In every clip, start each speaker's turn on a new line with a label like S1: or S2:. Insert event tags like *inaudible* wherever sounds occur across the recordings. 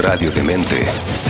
S1: Radio Demente.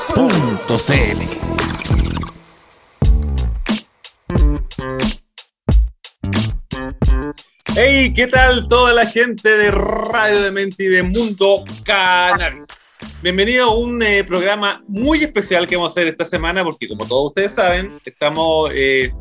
S2: radiodemente.cl.
S3: Hey, ¿qué tal toda la gente de Radio Demente y de Mundo Cannabis? Bienvenido a un eh, programa muy especial que vamos a hacer esta semana porque como todos ustedes saben, estamos eh,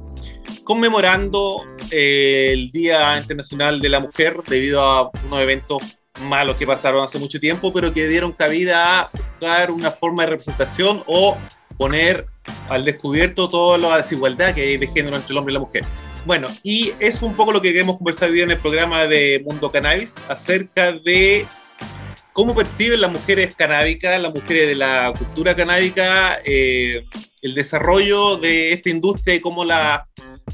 S3: conmemorando eh, el Día Internacional de la Mujer debido a unos eventos malos que pasaron hace mucho tiempo, pero que dieron cabida a buscar una forma de representación o poner al descubierto toda la desigualdad que hay de género entre el hombre y la mujer. Bueno, y es un poco lo que queremos conversar hoy día en el programa de Mundo Cannabis acerca de cómo perciben las mujeres canábicas, las mujeres de la cultura canábica, eh, el desarrollo de esta industria y cómo la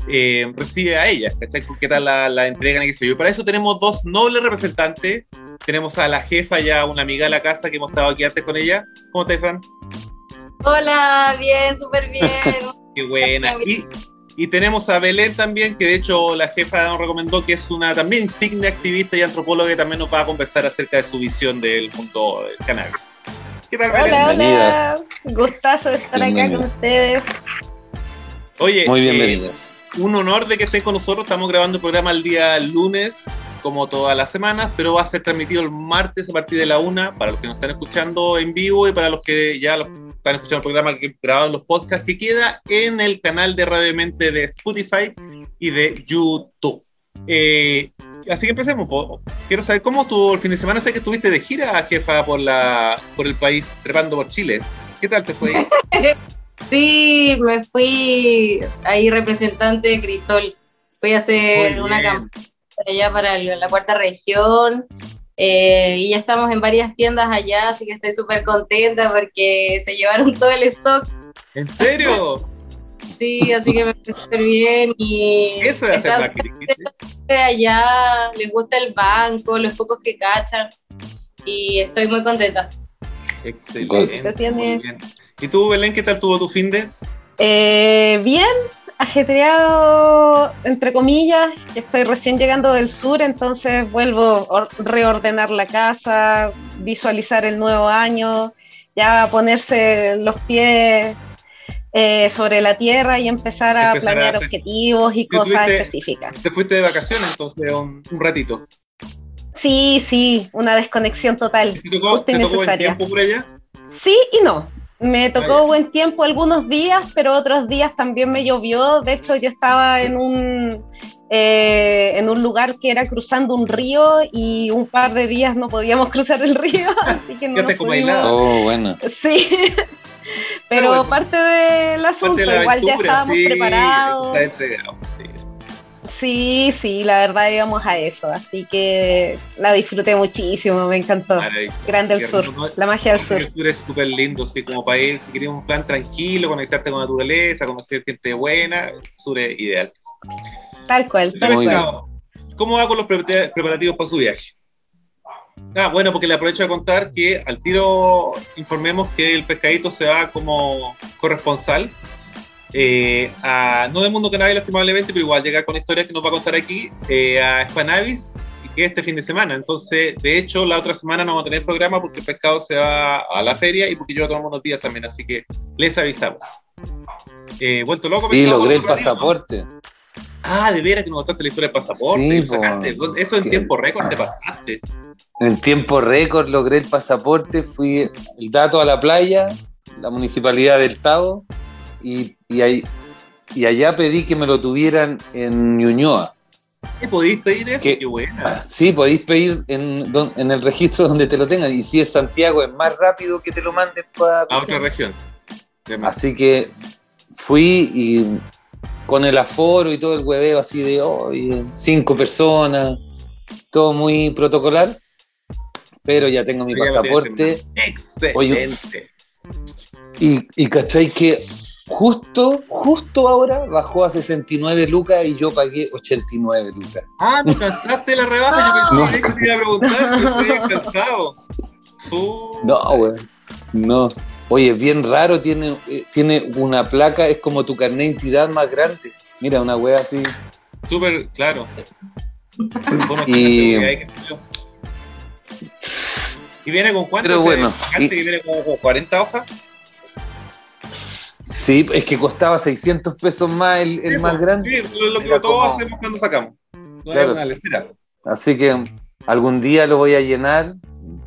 S3: eh, recibe a ellas, ¿cachai? ¿Qué tal la, la entregan y qué yo? Para eso tenemos dos nobles representantes. Tenemos a la jefa, ya una amiga de la casa que hemos estado aquí antes con ella. ¿Cómo estás, Fran?
S4: Hola, bien, súper bien. *laughs*
S3: Qué buena. Y, y tenemos a Belén también, que de hecho la jefa nos recomendó que es una también insignia activista y antropóloga que también nos va a conversar acerca de su visión del mundo del cannabis. ¿Qué tal, Belén?
S4: Hola, hola.
S5: Bienvenidas.
S4: Gustazo de estar acá con ustedes.
S3: Oye,
S5: Muy
S3: eh,
S5: bienvenidas.
S3: un honor de que estén con nosotros. Estamos grabando el programa el día lunes, como todas las semanas, pero va a ser transmitido el martes a partir de la una para los que nos están escuchando en vivo y para los que ya están escuchando el programa que grabado en los podcasts que queda en el canal de Radio Mente de Spotify y de YouTube. Eh, así que empecemos. Quiero saber cómo estuvo el fin de semana. Sé que estuviste de gira, jefa, por, la, por el país, trepando por Chile. ¿Qué tal te fue? *laughs*
S4: Sí, me fui ahí representante de Crisol. Fui a hacer una campaña allá para la cuarta región. eh, y ya estamos en varias tiendas allá, así que estoy súper contenta porque se llevaron todo el stock.
S3: ¿En serio? *laughs*
S4: Sí, así que me fue súper bien. Y
S3: Eso es hacer
S4: de allá, les gusta el banco, los pocos que cachan. Y estoy muy contenta.
S3: Excelente.
S4: Gracias.
S3: muy bien. ¿Y tú, Belén, qué tal tuvo tu fin de?
S6: Eh, bien, ajetreado, entre comillas. Estoy recién llegando del sur, entonces vuelvo a or- reordenar la casa, visualizar el nuevo año, ya ponerse los pies eh, sobre la tierra y empezar a
S3: Empezar a
S6: planear
S3: hacer-
S6: objetivos y
S3: ¿Tú
S6: cosas
S3: tuviste-
S6: específicas.
S3: Te fuiste de vacaciones entonces un, un ratito.
S6: Sí, sí, una desconexión total.
S3: ¿Te tocó, te tocó tiempo por allá?
S6: Sí y no. Me tocó
S3: ya.
S6: buen tiempo algunos días, pero otros días también me llovió. De hecho, yo estaba en un, eh, en un lugar que era cruzando un río y un par de días no podíamos *laughs* cruzar el río, así que no
S3: Quedaste
S6: nos pudimos-.
S5: Oh, bueno.
S6: Sí, pero
S3: bueno,
S6: parte del asunto,
S3: Parte de la
S6: igual ya estábamos
S3: sí,
S6: preparados.
S3: Está entregado, sí.
S6: Sí, sí, la verdad íbamos a eso, así que la disfruté muchísimo, me encantó. Grande el sur, la magia del sur.
S3: El sur es súper lindo, sí, como ir, si querías un plan tranquilo, conectarte con la naturaleza, conocer gente buena, el sur es ideal.
S6: Tal cual, tal
S5: Muy
S6: cual.
S5: bien.
S3: ¿Cómo va con los pre- preparativos para su viaje? Ah, bueno, porque le aprovecho a contar que al tiro informemos que el pescadito se va como corresponsal. Eh, a, no del mundo cannabis lastimablemente, pero igual llegar con historias que nos va a contar aquí eh, a Spanavis que es este fin de semana. Entonces, de hecho, la otra semana no vamos a tener programa porque el pescado se va a la feria y porque yo tomamos unos días también, así que les avisamos. Eh, vuelto loco,
S5: Sí, logré el pasaporte.
S3: Ah, de veras que nos contaste la historia del pasaporte.
S5: Sí,
S3: lo sacaste.
S5: po.
S3: Eso en
S5: Que-
S3: tiempo récord te pasaste.
S5: En tiempo récord logré el pasaporte, fui el dato a la playa, la municipalidad del Tavo, y, y, ahí- y allá pedí que me lo tuvieran en Ñuñoa.
S3: ¿Qué podéis pedir eso?
S5: ¿Qué?
S3: Qué buena.
S5: Ah, Sí, podéis pedir en, en el registro donde te lo tengan, y si es Santiago es más rápido que te lo manden para...
S3: A otra región.
S5: Así que fui y con el aforo y todo el hueveo así de hoy, cinco personas, todo muy protocolar. pero ya tengo mi pasaporte.
S3: Excelente.
S5: Y, y cachai que justo, justo ahora bajó a 69 lucas y yo pagué 89 lucas.
S3: Ah, no cansaste la rebaja. Yo
S5: No.
S3: pensé que te iba a preguntar, estoy cansado. Su-
S5: No, güey. No. Oye, es bien raro, tiene, eh, tiene una placa, es como tu carnet de identidad más grande. Mira, una wea así.
S3: Súper claro.
S5: Y-
S3: seguridad y qué sé yo. ¿Y viene con cuánto?
S5: Pero bueno, y-
S3: que viene como con 40 hojas?
S5: Sí, es que costaba 600 pesos más el, el
S3: Sí,
S5: más
S3: pues,
S5: grande.
S3: Sí, lo, lo que todos
S5: como-
S3: hacemos cuando sacamos. No
S5: Claro. Así que algún día lo voy a llenar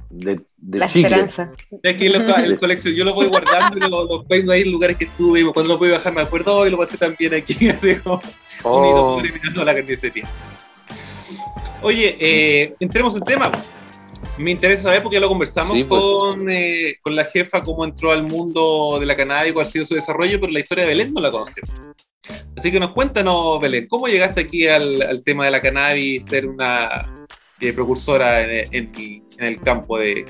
S5: de, de
S6: La
S5: chicle.
S6: esperanza.
S3: Es que lo- el *laughs* colección, yo lo voy guardando y lo, lo pongo ahí en lugares que estuve. y Cuando lo voy a bajar me acuerdo, hoy lo pasé también aquí, *laughs* así como
S5: Oh,
S3: pobre mirando la carnicería. Oye, eh, entremos en tema. Me interesa saber, porque ya lo conversamos
S5: Sí, pues.
S3: con, eh, con la jefa, cómo entró al mundo de la cannabis, cuál ha sido su desarrollo, pero la historia de Belén no la conocemos. Así que nos cuéntanos, Belén, ¿cómo llegaste aquí al, al tema de la cannabis, ser una eh, precursora en, en- en el campo de,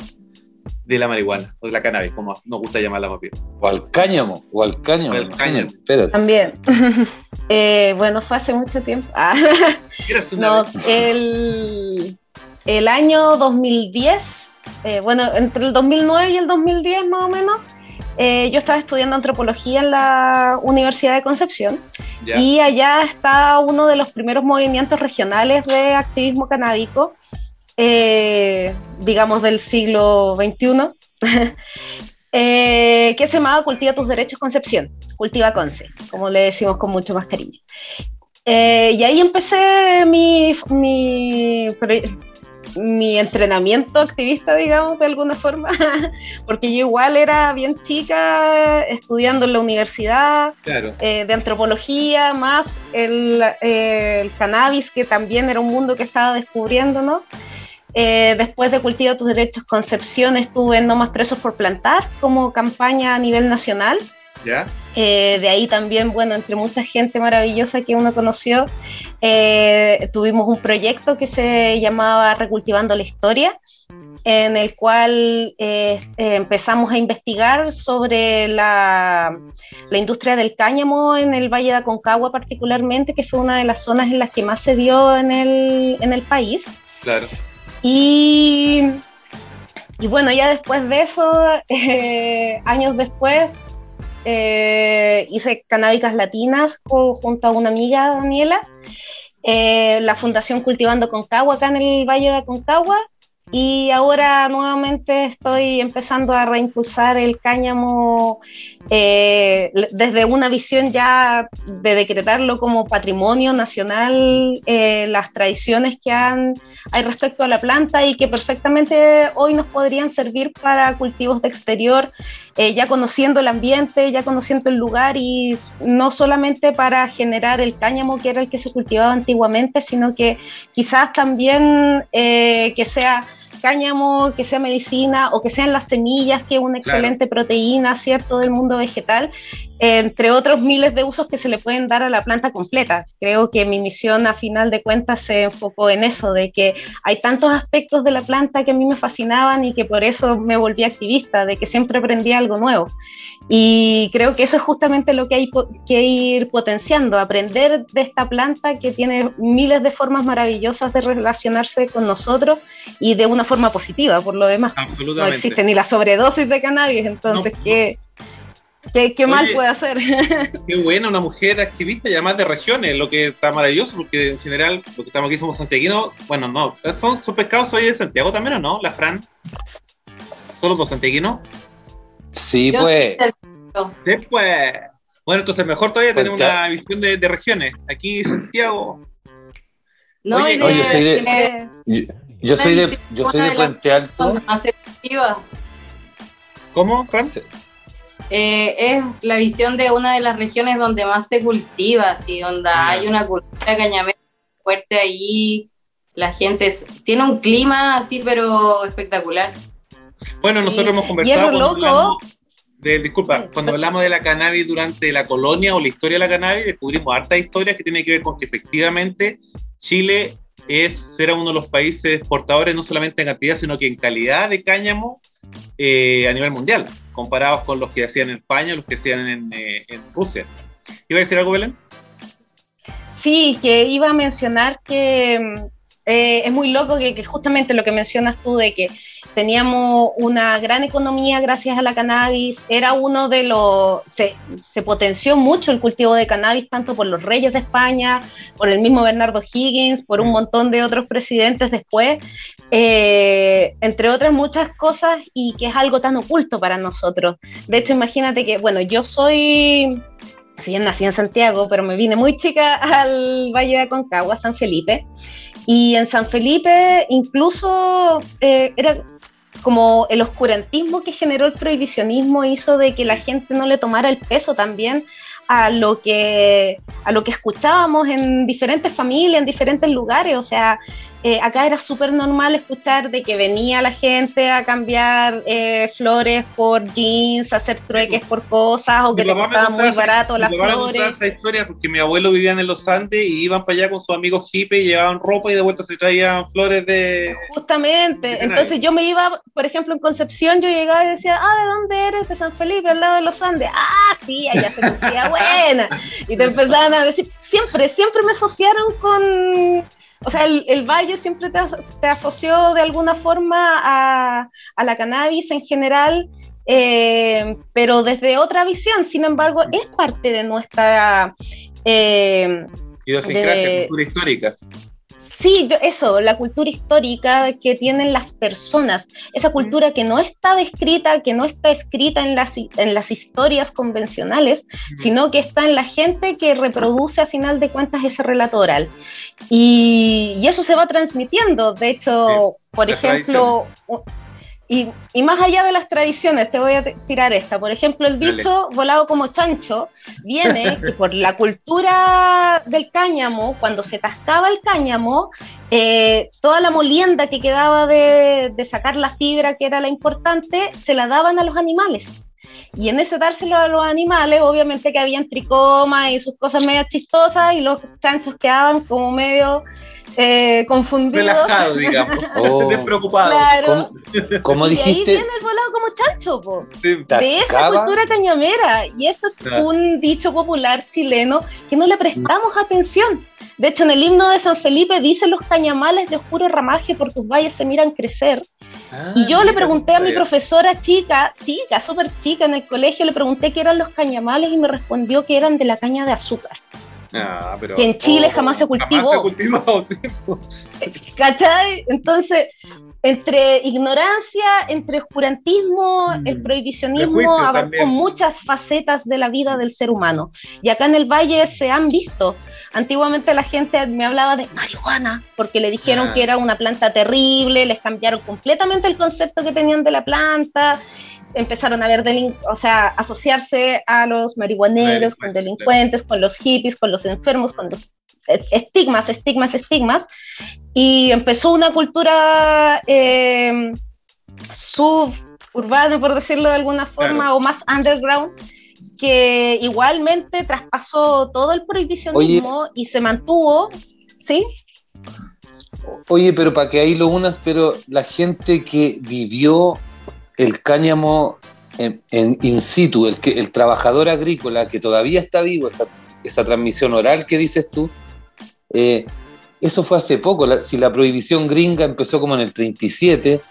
S3: de la marihuana, o de la cannabis, como nos gusta llamarla más bien?
S5: o al cáñamo, o al cáñamo.
S3: O al cáñamo.
S5: Espérate.
S6: También. *laughs* Eh, bueno, fue hace mucho tiempo. Ah,
S3: ¿Eras una
S6: no,
S3: vez?
S6: el, el año 2010, eh, bueno, entre el 2009 y el 2010 más o menos, eh, yo estaba estudiando antropología en la Universidad de Concepción
S3: Ya.
S6: y allá está uno de los primeros movimientos regionales de activismo canábico, eh, digamos del siglo XXI, *laughs* eh, que se llamaba Cultiva tus Derechos Concepción, Cultiva Conce, como le decimos con mucho más cariño. Y ahí empecé mi, mi, mi entrenamiento activista, digamos, de alguna forma, *laughs* porque yo igual era bien chica, estudiando en la universidad,
S3: Claro.
S6: eh, de antropología, más el, eh, el cannabis, que también era un mundo que estaba descubriendo, ¿no? Eh, después de Cultiva tus Derechos Concepción estuve en No Más Presos por Plantar como campaña a nivel nacional.
S3: ¿Ya?
S6: Eh, de ahí también, bueno, entre mucha gente maravillosa que uno conoció, eh, tuvimos un proyecto que se llamaba Recultivando la Historia, en el cual eh, empezamos a investigar sobre la, la industria del cáñamo en el Valle de Aconcagua particularmente, que fue una de las zonas en las que más se dio en el, en el país.
S3: Claro.
S6: Y, y bueno, ya después de eso, *laughs* eh, años después, eh, hice Canábicas Latinas co- junto a una amiga, Daniela, eh, la Fundación Cultivando Concagua acá en el Valle de Aconcagua. Y ahora nuevamente estoy empezando a reimpulsar el cáñamo eh, desde una visión ya de decretarlo como patrimonio nacional, eh, las tradiciones que han, hay respecto a la planta y que perfectamente hoy nos podrían servir para cultivos de exterior, eh, ya conociendo el ambiente, ya conociendo el lugar y no solamente para generar el cáñamo que era el que se cultivaba antiguamente, sino que quizás también eh, que sea cáñamo, que sea medicina o que sean las semillas, que es una
S3: Claro.
S6: excelente proteína, ¿cierto?, del mundo vegetal, entre otros miles de usos que se le pueden dar a la planta completa. Creo que mi misión a final de cuentas se enfocó en eso, de que hay tantos aspectos de la planta que a mí me fascinaban y que por eso me volví activista, de que siempre aprendía algo nuevo. Y creo que eso es justamente lo que hay que ir potenciando, aprender de esta planta que tiene miles de formas maravillosas de relacionarse con nosotros y de una forma positiva, por lo demás. No
S3: Absolutamente.
S6: existe ni la sobredosis de cannabis, entonces,
S3: No.
S6: ¿qué, qué, qué mal puede hacer? *laughs*
S3: Qué buena, una mujer activista y además de regiones, lo que está maravilloso, porque en general, lo que estamos aquí somos santiaguinos, bueno, no, son, son pescados, soy de Santiago también, ¿o no? La Fran. ¿Son los dos santiaguinos?
S5: Sí,
S4: Yo
S5: pues.
S3: Sí, pues. Bueno, entonces mejor todavía tenemos
S5: Porque-
S3: una visión de, de regiones. Aquí Santiago.
S4: No,
S3: Oye,
S4: y de,
S5: oye, soy de-
S4: que
S5: Yo, soy de, yo soy de Puente Alto.
S4: más.
S3: ¿Cómo, Fran?
S4: Eh, es la visión de una de las regiones donde más se cultiva, así, donde hay una cultura cañamera fuerte allí, la gente es- tiene un clima así, pero espectacular.
S3: Bueno, nosotros
S6: Sí.
S3: hemos conversado cuando
S6: loco.
S3: hablamos de, disculpa, cuando hablamos de la cannabis durante la colonia o la historia de la cannabis, descubrimos hartas historias que tienen que ver con que efectivamente Chile es ser uno de los países exportadores no solamente en cantidad, sino que en calidad de cáñamo eh, a nivel mundial, comparados con los que hacían en España, los que hacían en, eh, Rusia. ¿Iba a decir algo, Belén?
S6: Sí, que iba a mencionar que mm, eh, es muy loco que, justamente lo que mencionas tú de que teníamos una gran economía gracias a la cannabis, era uno de los, se, potenció mucho el cultivo de cannabis tanto por los reyes de España, por el mismo Bernardo Higgins, por un montón de otros presidentes después, eh, entre otras muchas cosas y que es algo tan oculto para nosotros. De hecho, imagínate que, bueno, yo soy si nací en Santiago, pero me vine muy chica al Valle de Aconcagua, San Felipe. Y en San Felipe incluso eh, era como el oscurantismo que generó el prohibicionismo hizo de que la gente no le tomara el peso también a lo que a lo que escuchábamos en diferentes familias, en diferentes lugares, o sea, eh, acá era súper normal escuchar de que venía la gente a cambiar eh, flores por jeans, a hacer trueques por cosas, o que te costaba muy barato las flores.
S3: esa historia porque mi abuelo vivía en los Andes y iban para allá con sus amigos hippies, llevaban ropa y de vuelta se traían flores de...
S6: Justamente, de entonces yo me iba, por ejemplo, en Concepción, yo llegaba y decía, ah, ¿de dónde eres? De San Felipe, al lado de los Andes. Ah, sí, allá se sentía *laughs* buena. Y te empezaban a decir, siempre, siempre me asociaron con o sea, el, el valle siempre te, te, asoció de alguna forma a, a la cannabis en general, eh, pero desde otra visión. Sin embargo, es parte de nuestra...
S3: Eh, Idiosincrasia, cultura histórica.
S6: Sí, eso, la cultura histórica que tienen las personas, esa cultura que no está descrita, que no está escrita en las, en las historias convencionales, sino que está en la gente que reproduce a final de cuentas ese relato oral. Y, y eso se va transmitiendo. De hecho, sí, por ejemplo, y, y, más allá de las tradiciones, te voy a tirar esta. Por ejemplo, el dicho Dale. volado como chancho viene *laughs* que por la cultura del cáñamo, cuando se tascaba el cáñamo, eh, toda la molienda que quedaba de, de sacar la fibra, que era la importante, se la daban a los animales. Y en ese dárselo a los animales, obviamente que habían tricomas y sus cosas medio chistosas y los chanchos quedaban como medio eh, confundidos.
S3: Relajados, *laughs* digamos. Oh, Despreocupados.
S6: Claro.
S5: ¿Cómo, cómo dijiste?
S6: Y ahí viene el volado como chancho, po. Sí. De esa cultura cañamera. Y eso es claro. un dicho popular chileno que no le prestamos atención. De hecho, en el himno de San Felipe dicen los cañamales de oscuro ramaje por tus valles se miran crecer. Ah, y yo le pregunté a mi profesora chica, chica, súper chica en el colegio, le pregunté qué eran los cañamales y me respondió que eran de la caña de azúcar.
S3: Ah, pero,
S6: que en Chile oh, jamás se cultivó.
S3: Jamás se cultivó *laughs* sí.
S6: ¿Cachai? Entonces, entre ignorancia, entre oscurantismo, mm. el prohibicionismo abarcó muchas facetas de la vida del ser humano. Y acá en el Valle se han visto. Antiguamente la gente me hablaba de marihuana porque le dijeron ah. que era una planta terrible, les cambiaron completamente el concepto que tenían de la planta empezaron a ver, o sea, asociarse a los marihuaneros, con delincuentes, con los hippies, con los enfermos, con los estigmas, estigmas, estigmas, y empezó una cultura eh, suburbana, por decirlo de alguna forma, claro. o más underground, que igualmente traspasó todo el prohibicionismo Oye. y se mantuvo, ¿sí?
S5: Oye, pero para que ahí lo unas, pero la gente que vivió el cáñamo en, en in situ, el, que, el trabajador agrícola que todavía está vivo, esa, esa transmisión oral que dices tú, eh, eso fue hace poco. La, si la prohibición gringa empezó como en el 37,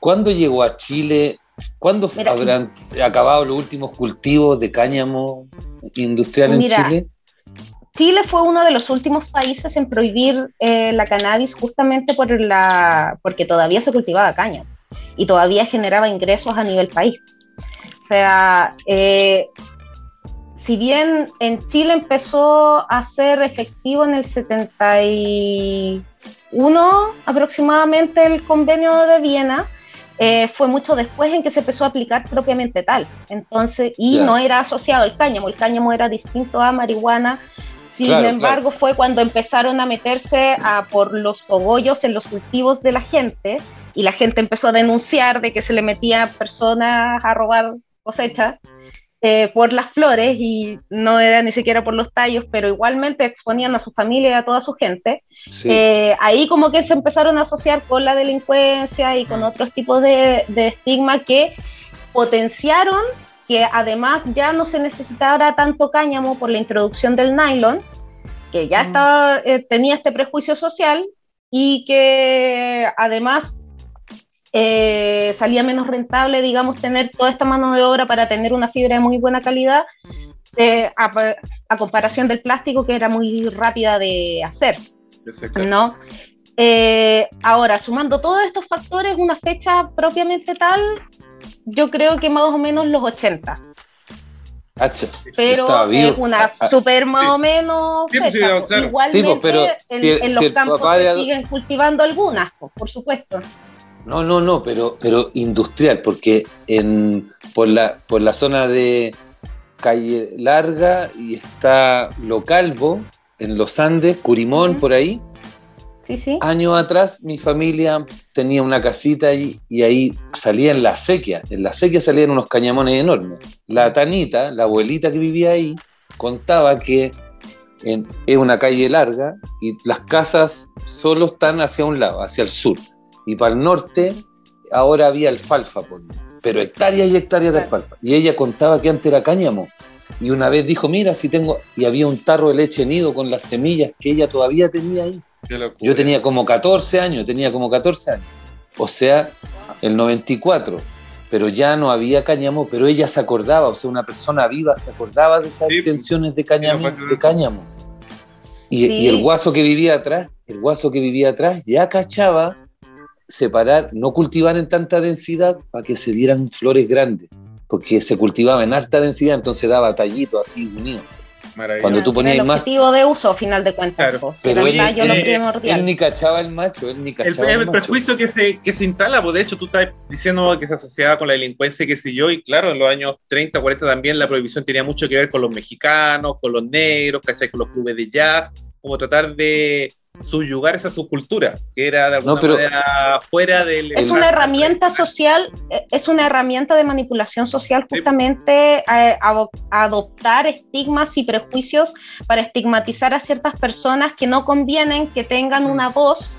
S5: ¿cuándo llegó a Chile? ¿Cuándo mira, habrán acabado los últimos cultivos de cáñamo industrial mira, en Chile?
S6: Chile fue uno de los últimos países en prohibir eh, la cannabis justamente por la, porque todavía se cultivaba cáñamo y todavía generaba ingresos a nivel país. O sea, eh, si bien en Chile empezó a ser efectivo en el 71 aproximadamente el convenio de Viena, eh, fue mucho después en que se empezó a aplicar propiamente tal. Entonces, y yeah. no era asociado al cáñamo, el cáñamo era distinto a marihuana. Sin claro, embargo, claro. fue cuando empezaron a meterse a por los cogollos en los cultivos de la gente y la gente empezó a denunciar de que se le metían personas a robar cosechas. Eh, por las flores y no era ni siquiera por los tallos, pero igualmente exponían a su familia y a toda su gente.
S5: Sí.
S6: Eh, ahí como que se empezaron a asociar con la delincuencia y con otros tipos de, de estigma que potenciaron que además ya no se necesitara tanto cáñamo por la introducción del nylon, que ya estaba, eh, tenía este prejuicio social y que además eh, salía menos rentable, digamos, tener toda esta mano de obra para tener una fibra de muy buena calidad, eh, a, a comparación del plástico que era muy rápida de hacer,
S3: Exacto.
S6: ¿no? Eh, ahora, sumando todos estos factores, una fecha propiamente tal, yo creo que más o menos los 80,
S5: Hacha,
S6: pero es una
S5: Ah, ah,
S6: super más o menos
S3: Sí, pues, sí, claro.
S6: Igualmente,
S5: Sí, pues, pero
S6: en,
S5: si el-
S6: en
S5: si
S6: los
S5: el
S6: campos se siguen cultivando algunas, pues, por supuesto.
S5: No, no, no, pero, pero industrial, porque en, por, la, por la zona de Calle Larga y está Localvo, en los Andes, Curimón, por ahí.
S6: Sí, sí.
S5: Años atrás mi familia tenía una casita ahí y ahí salía en la acequia. En la acequia salían unos cañamones enormes. La Tanita, la abuelita que vivía ahí, contaba que en, es una calle larga y las casas solo están hacia un lado, hacia el sur. Y para el norte ahora había alfalfa, pero hectáreas y hectáreas de alfalfa. Y ella contaba que antes era cáñamo. Y una vez dijo, mira, si tengo... Y había un tarro de leche nido con las semillas que ella todavía tenía ahí. Yo tenía como 14 años, tenía como 14 años. O sea, el 94. Pero ya no había cáñamo, pero ella se acordaba, o sea, una persona viva se acordaba de esas
S3: Sí,
S5: intenciones de cáñamo. De cáñamo. Y,
S6: Sí.
S5: y el guaso que vivía atrás, el guaso que vivía atrás ya cachaba separar, no cultivar en tanta densidad para que se dieran flores grandes, porque se cultivaba en alta densidad, entonces daba tallitos así unidos.
S3: Maravilloso.
S5: Cuando tú ponías
S6: el
S5: más-
S6: objetivo de uso, a final de cuentas.
S3: Claro.
S6: pues,
S5: Pero
S6: el tallo lo
S3: eh,
S6: primordial.
S5: Él ni cachaba el macho, él ni
S3: El,
S5: cachaba el,
S3: el
S5: macho.
S3: prejuicio que se, que se instala, pues de hecho tú estás diciendo que se asociaba con la delincuencia, qué sé yo, y claro, en los años 30, 40 también la prohibición tenía mucho que ver con los mexicanos, con los negros, ¿cachai? Con los clubes de jazz, como tratar de subyugar esa subcultura, que era de alguna
S5: No, pero-
S3: manera fuera del...
S6: Es una herramienta social, eh, es una herramienta de manipulación social justamente eh, ado- adoptar estigmas y prejuicios para estigmatizar a ciertas personas que no convienen que tengan una voz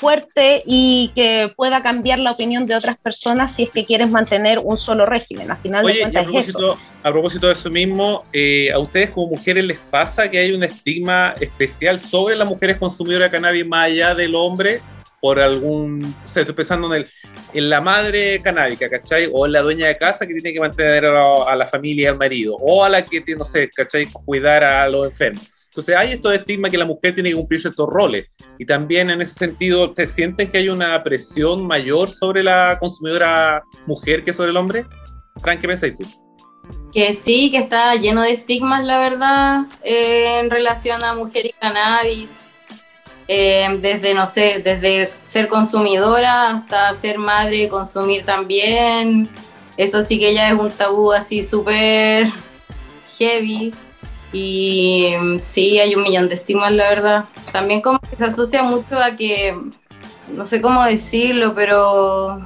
S6: fuerte y que pueda cambiar la opinión de otras personas si es que quieres mantener un solo régimen. Al final de
S3: Oye, y a
S6: cuentas es eso.
S3: propósito, a propósito de eso mismo, eh, ¿a ustedes como mujeres les pasa que hay un estigma especial sobre las mujeres consumidoras de cannabis más allá del hombre? Por algún, o sea, estoy pensando en, el, en la madre canábica, ¿cachai? O en la dueña de casa que tiene que mantener a, a la familia y al marido, o a la que, tiene, no sé, ¿cachai? Cuidar a los enfermos. Entonces hay estos estigmas que la mujer tiene que cumplir ciertos roles. Y también en ese sentido, ¿te sienten que hay una presión mayor sobre la consumidora mujer que sobre el hombre? Frank, ¿qué pensáis tú?
S4: Que sí, que está lleno de estigmas, la verdad, eh, en relación a mujer y cannabis. Eh, desde, no sé, desde ser consumidora hasta ser madre y consumir también. Eso sí que ya es un tabú así súper heavy. Y mm, sí, hay un millón de estigmas, la verdad. También como que se asocia mucho a que, no sé cómo decirlo, pero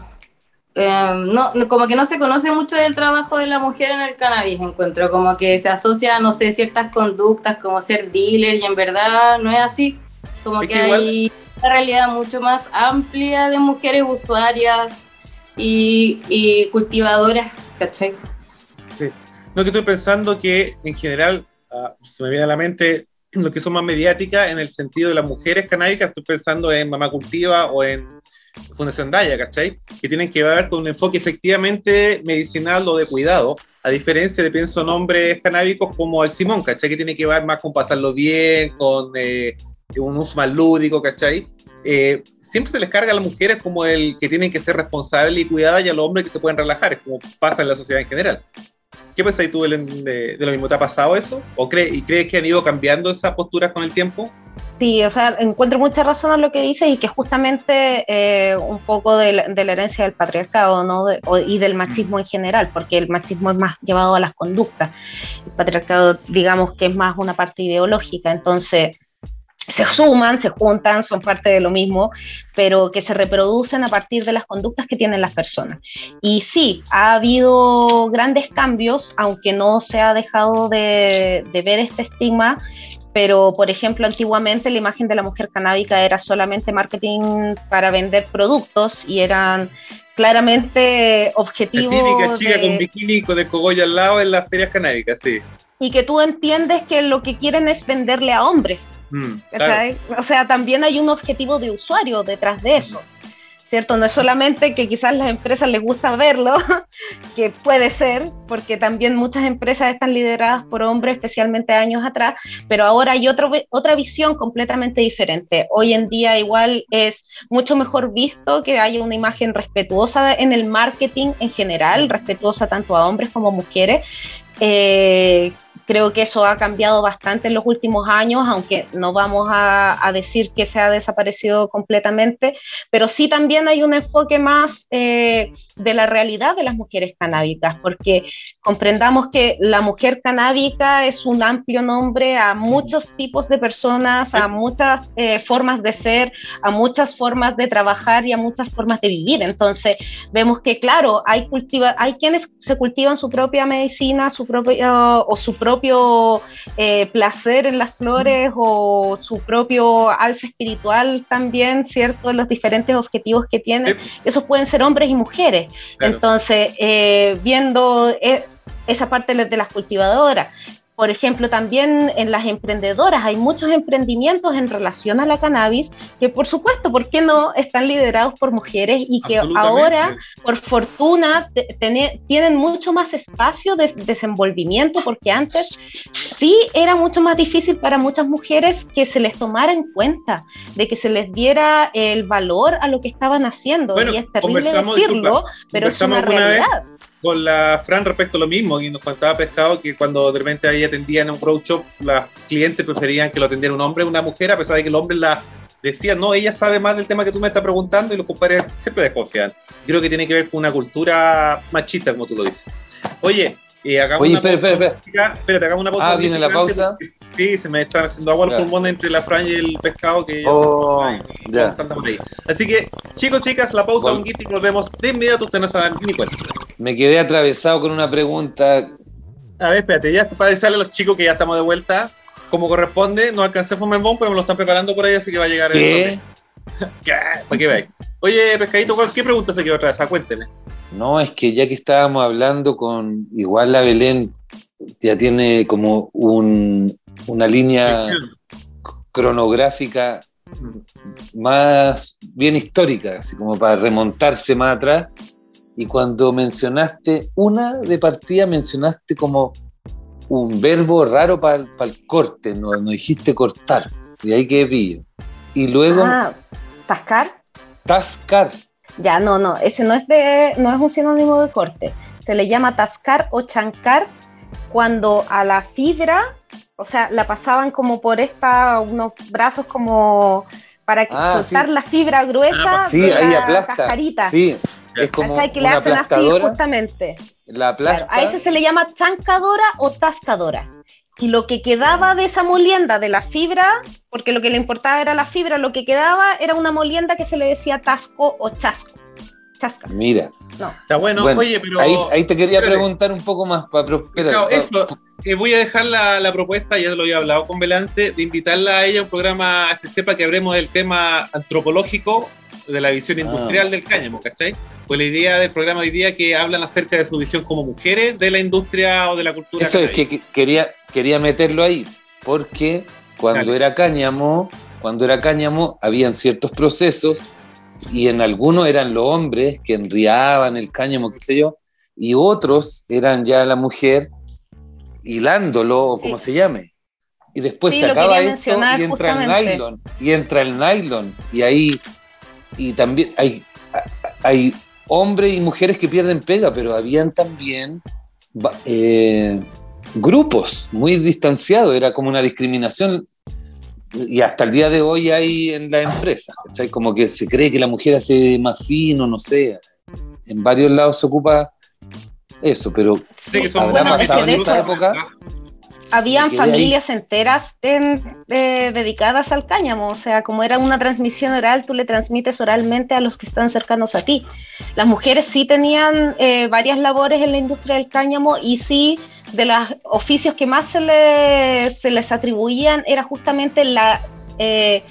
S4: eh, no, como que no se conoce mucho del trabajo de la mujer en el cannabis, encuentro, como que se asocia, no sé, ciertas conductas como ser dealer y en verdad no es así, como
S3: Es
S4: que, hay una realidad mucho más amplia de mujeres usuarias y, y cultivadoras, ¿cachai?
S3: No, que estoy pensando que en general ah, se me viene a la mente lo que son más mediáticas en el sentido de las mujeres canábicas. Estoy pensando en Mamá Cultiva o en Fundación Daya, ¿cachai? Que tienen que ver con un enfoque efectivamente medicinal o de cuidado, a diferencia de, pienso, en hombres canábicos como el Simón, ¿cachai? Que tiene que ver más con pasarlo bien, con eh, un uso más lúdico, ¿cachai? Eh, siempre se les carga a las mujeres como el que tienen que ser responsables y cuidadas y a los hombres que se pueden relajar, es como pasa en la sociedad en general. ¿Qué pensáis tú de, de lo mismo? ¿Te ha pasado eso? ¿O ¿Y crees que han ido cambiando esas posturas con el tiempo?
S6: Sí, o sea, encuentro mucha razón en lo que dice y que justamente eh, un poco de la, de la herencia del patriarcado ¿no? De- o- y del machismo en general, porque el machismo es más llevado a las conductas. El patriarcado, digamos que es más una parte ideológica. Entonces, se suman, se juntan, son parte de lo mismo, pero que se reproducen a partir de las conductas que tienen las personas. Y sí, ha habido grandes cambios, aunque no se ha dejado de, ver este estigma, pero por ejemplo, antiguamente la imagen de la mujer canábica era solamente marketing para vender productos y eran claramente objetivos.
S3: La típica chica con bikini con de cogollo al lado en las ferias canábicas, sí.
S6: Y que tú entiendes que lo que quieren es venderle a hombres Mm, o sea, también hay un objetivo de usuario detrás de eso. ¿Cierto? No es solamente que quizás las empresas les gusta verlo, *laughs* que puede ser, porque también muchas empresas están lideradas por hombres, especialmente años atrás, pero ahora hay otro, otra visión completamente diferente. Hoy en día igual es mucho mejor visto que haya una imagen respetuosa en el marketing en general, respetuosa tanto a hombres como a mujeres, eh, Creo que eso ha cambiado bastante en los últimos años, aunque no vamos a, decir que se ha desaparecido completamente, pero sí también hay un enfoque más eh, de la realidad de las mujeres canábicas, porque comprendamos que la mujer canábica es un amplio nombre a muchos tipos de personas, a muchas eh, formas de ser, a muchas formas de trabajar y a muchas formas de vivir. Entonces, vemos que, claro, hay, cultiva hay quienes se cultivan su propia medicina su propio, o su propio propio eh, placer en las flores o su propio alza espiritual también, ¿cierto? Los diferentes objetivos que tienen. Esos pueden ser hombres y mujeres. Entonces, eh, viendo eh, esa parte de las cultivadoras, por ejemplo, también en las emprendedoras hay muchos emprendimientos en relación a la cannabis que, por supuesto, ¿por qué no están liderados por mujeres y que ahora, por fortuna, tienen mucho más espacio de desenvolvimiento? Porque antes sí era mucho más difícil para muchas mujeres que se les tomara en cuenta, de que se les diera el valor a lo que estaban haciendo. y es terrible decirlo, pero es una realidad
S3: con la Fran respecto a lo mismo, y nos contaba pesado que cuando de repente ahí atendían a un road shop, las clientes preferían que lo atendiera un hombre o una mujer, a pesar de que el hombre la decía, no, ella sabe más del tema que tú me estás preguntando, y los compadres siempre desconfían. Creo que tiene que ver con una cultura machista, como tú lo dices. Oye, eh, hagamos
S5: Oye,
S3: una
S5: espera,
S3: pausa.
S5: espera, espera.
S3: Espérate, hagamos una pausa.
S5: Ah, viene la pausa.
S3: Sí, se me están haciendo agua los pulmones entre la Fran y el pescado que
S5: oh,
S3: ya. Así que, chicos, chicas, la pausa, un y volvemos de inmediato. Ustedes no se dan ni cuenta.
S5: Me quedé atravesado con una pregunta.
S3: A ver, espérate, ya para decirle a los chicos que ya estamos de vuelta, como corresponde, no alcancé a formar el bomb, pero me lo están preparando por ahí, así que va a llegar
S5: ¿Qué?
S3: el. ¿Qué? *laughs* Para que veáis. Oye, pescadito, ¿qué pregunta se quedó otra vez? Cuénteme.
S5: No, es que ya que estábamos hablando con. Igual la Belén ya tiene como un, una línea cronográfica más bien histórica, así como para remontarse más atrás. Y cuando mencionaste una de partida, mencionaste como un verbo raro para el corte, no, no, dijiste cortar, y ahí quedé pillo. Y luego...
S6: Ah, ¿tascar?
S5: Tascar.
S6: Ya, no, no, ese no es, de, no es un sinónimo de corte. Se le llama tascar o chancar cuando a la fibra, o sea, la pasaban como por esta, unos brazos como para ah, soltar la fibra gruesa
S5: ah, sí, de ahí la aplasta. Sí, es como
S6: que le hacen así justamente.
S5: La aplasta.
S6: a ese se le llama chancadora o tascadora. Y lo que quedaba de esa molienda de la fibra, porque lo que le importaba era la fibra, lo que quedaba era una molienda que se le decía tasco o chasco. Chasca.
S5: Mira.
S3: No. Está bueno, oye, pero.
S5: Ahí, te quería preguntar un poco más para.
S3: Claro, eso. Eh, voy a dejar la, la, propuesta, ya lo había hablado con Velante, de invitarla a ella a un programa que sepa que hablemos del tema antropológico de la visión ah. industrial del cáñamo, ¿cachai? Pues la idea del programa hoy día que hablan acerca de su visión como mujeres de la industria o de la cultura.
S5: Eso es que quería, quería meterlo ahí, porque cuando era cáñamo, cuando era cáñamo, habían ciertos procesos y en algunos eran los hombres que enriaban el cáñamo, qué sé yo, y otros eran ya la mujer hilándolo o como se llame. Y después se acaba esto y entra el nylon, y entra el nylon, y ahí y también hay, hay hombres y mujeres que pierden pega, pero habían también eh, grupos muy distanciados, era como una discriminación y hasta el día de hoy hay en las empresas, ¿cachai? Como que se cree que la mujer hace más fino, no sé, en varios lados se ocupa eso, pero
S3: ¿habrá pasado
S5: en esa época?
S6: habían
S5: ahí.
S6: familias enteras en- eh, dedicadas al cáñamo, o sea, como era una transmisión oral, tú le transmites oralmente a los que están cercanos a ti. Las mujeres sí tenían eh, varias labores en la industria del cáñamo y sí, de los oficios que más se, le- se les atribuían era justamente la... eh,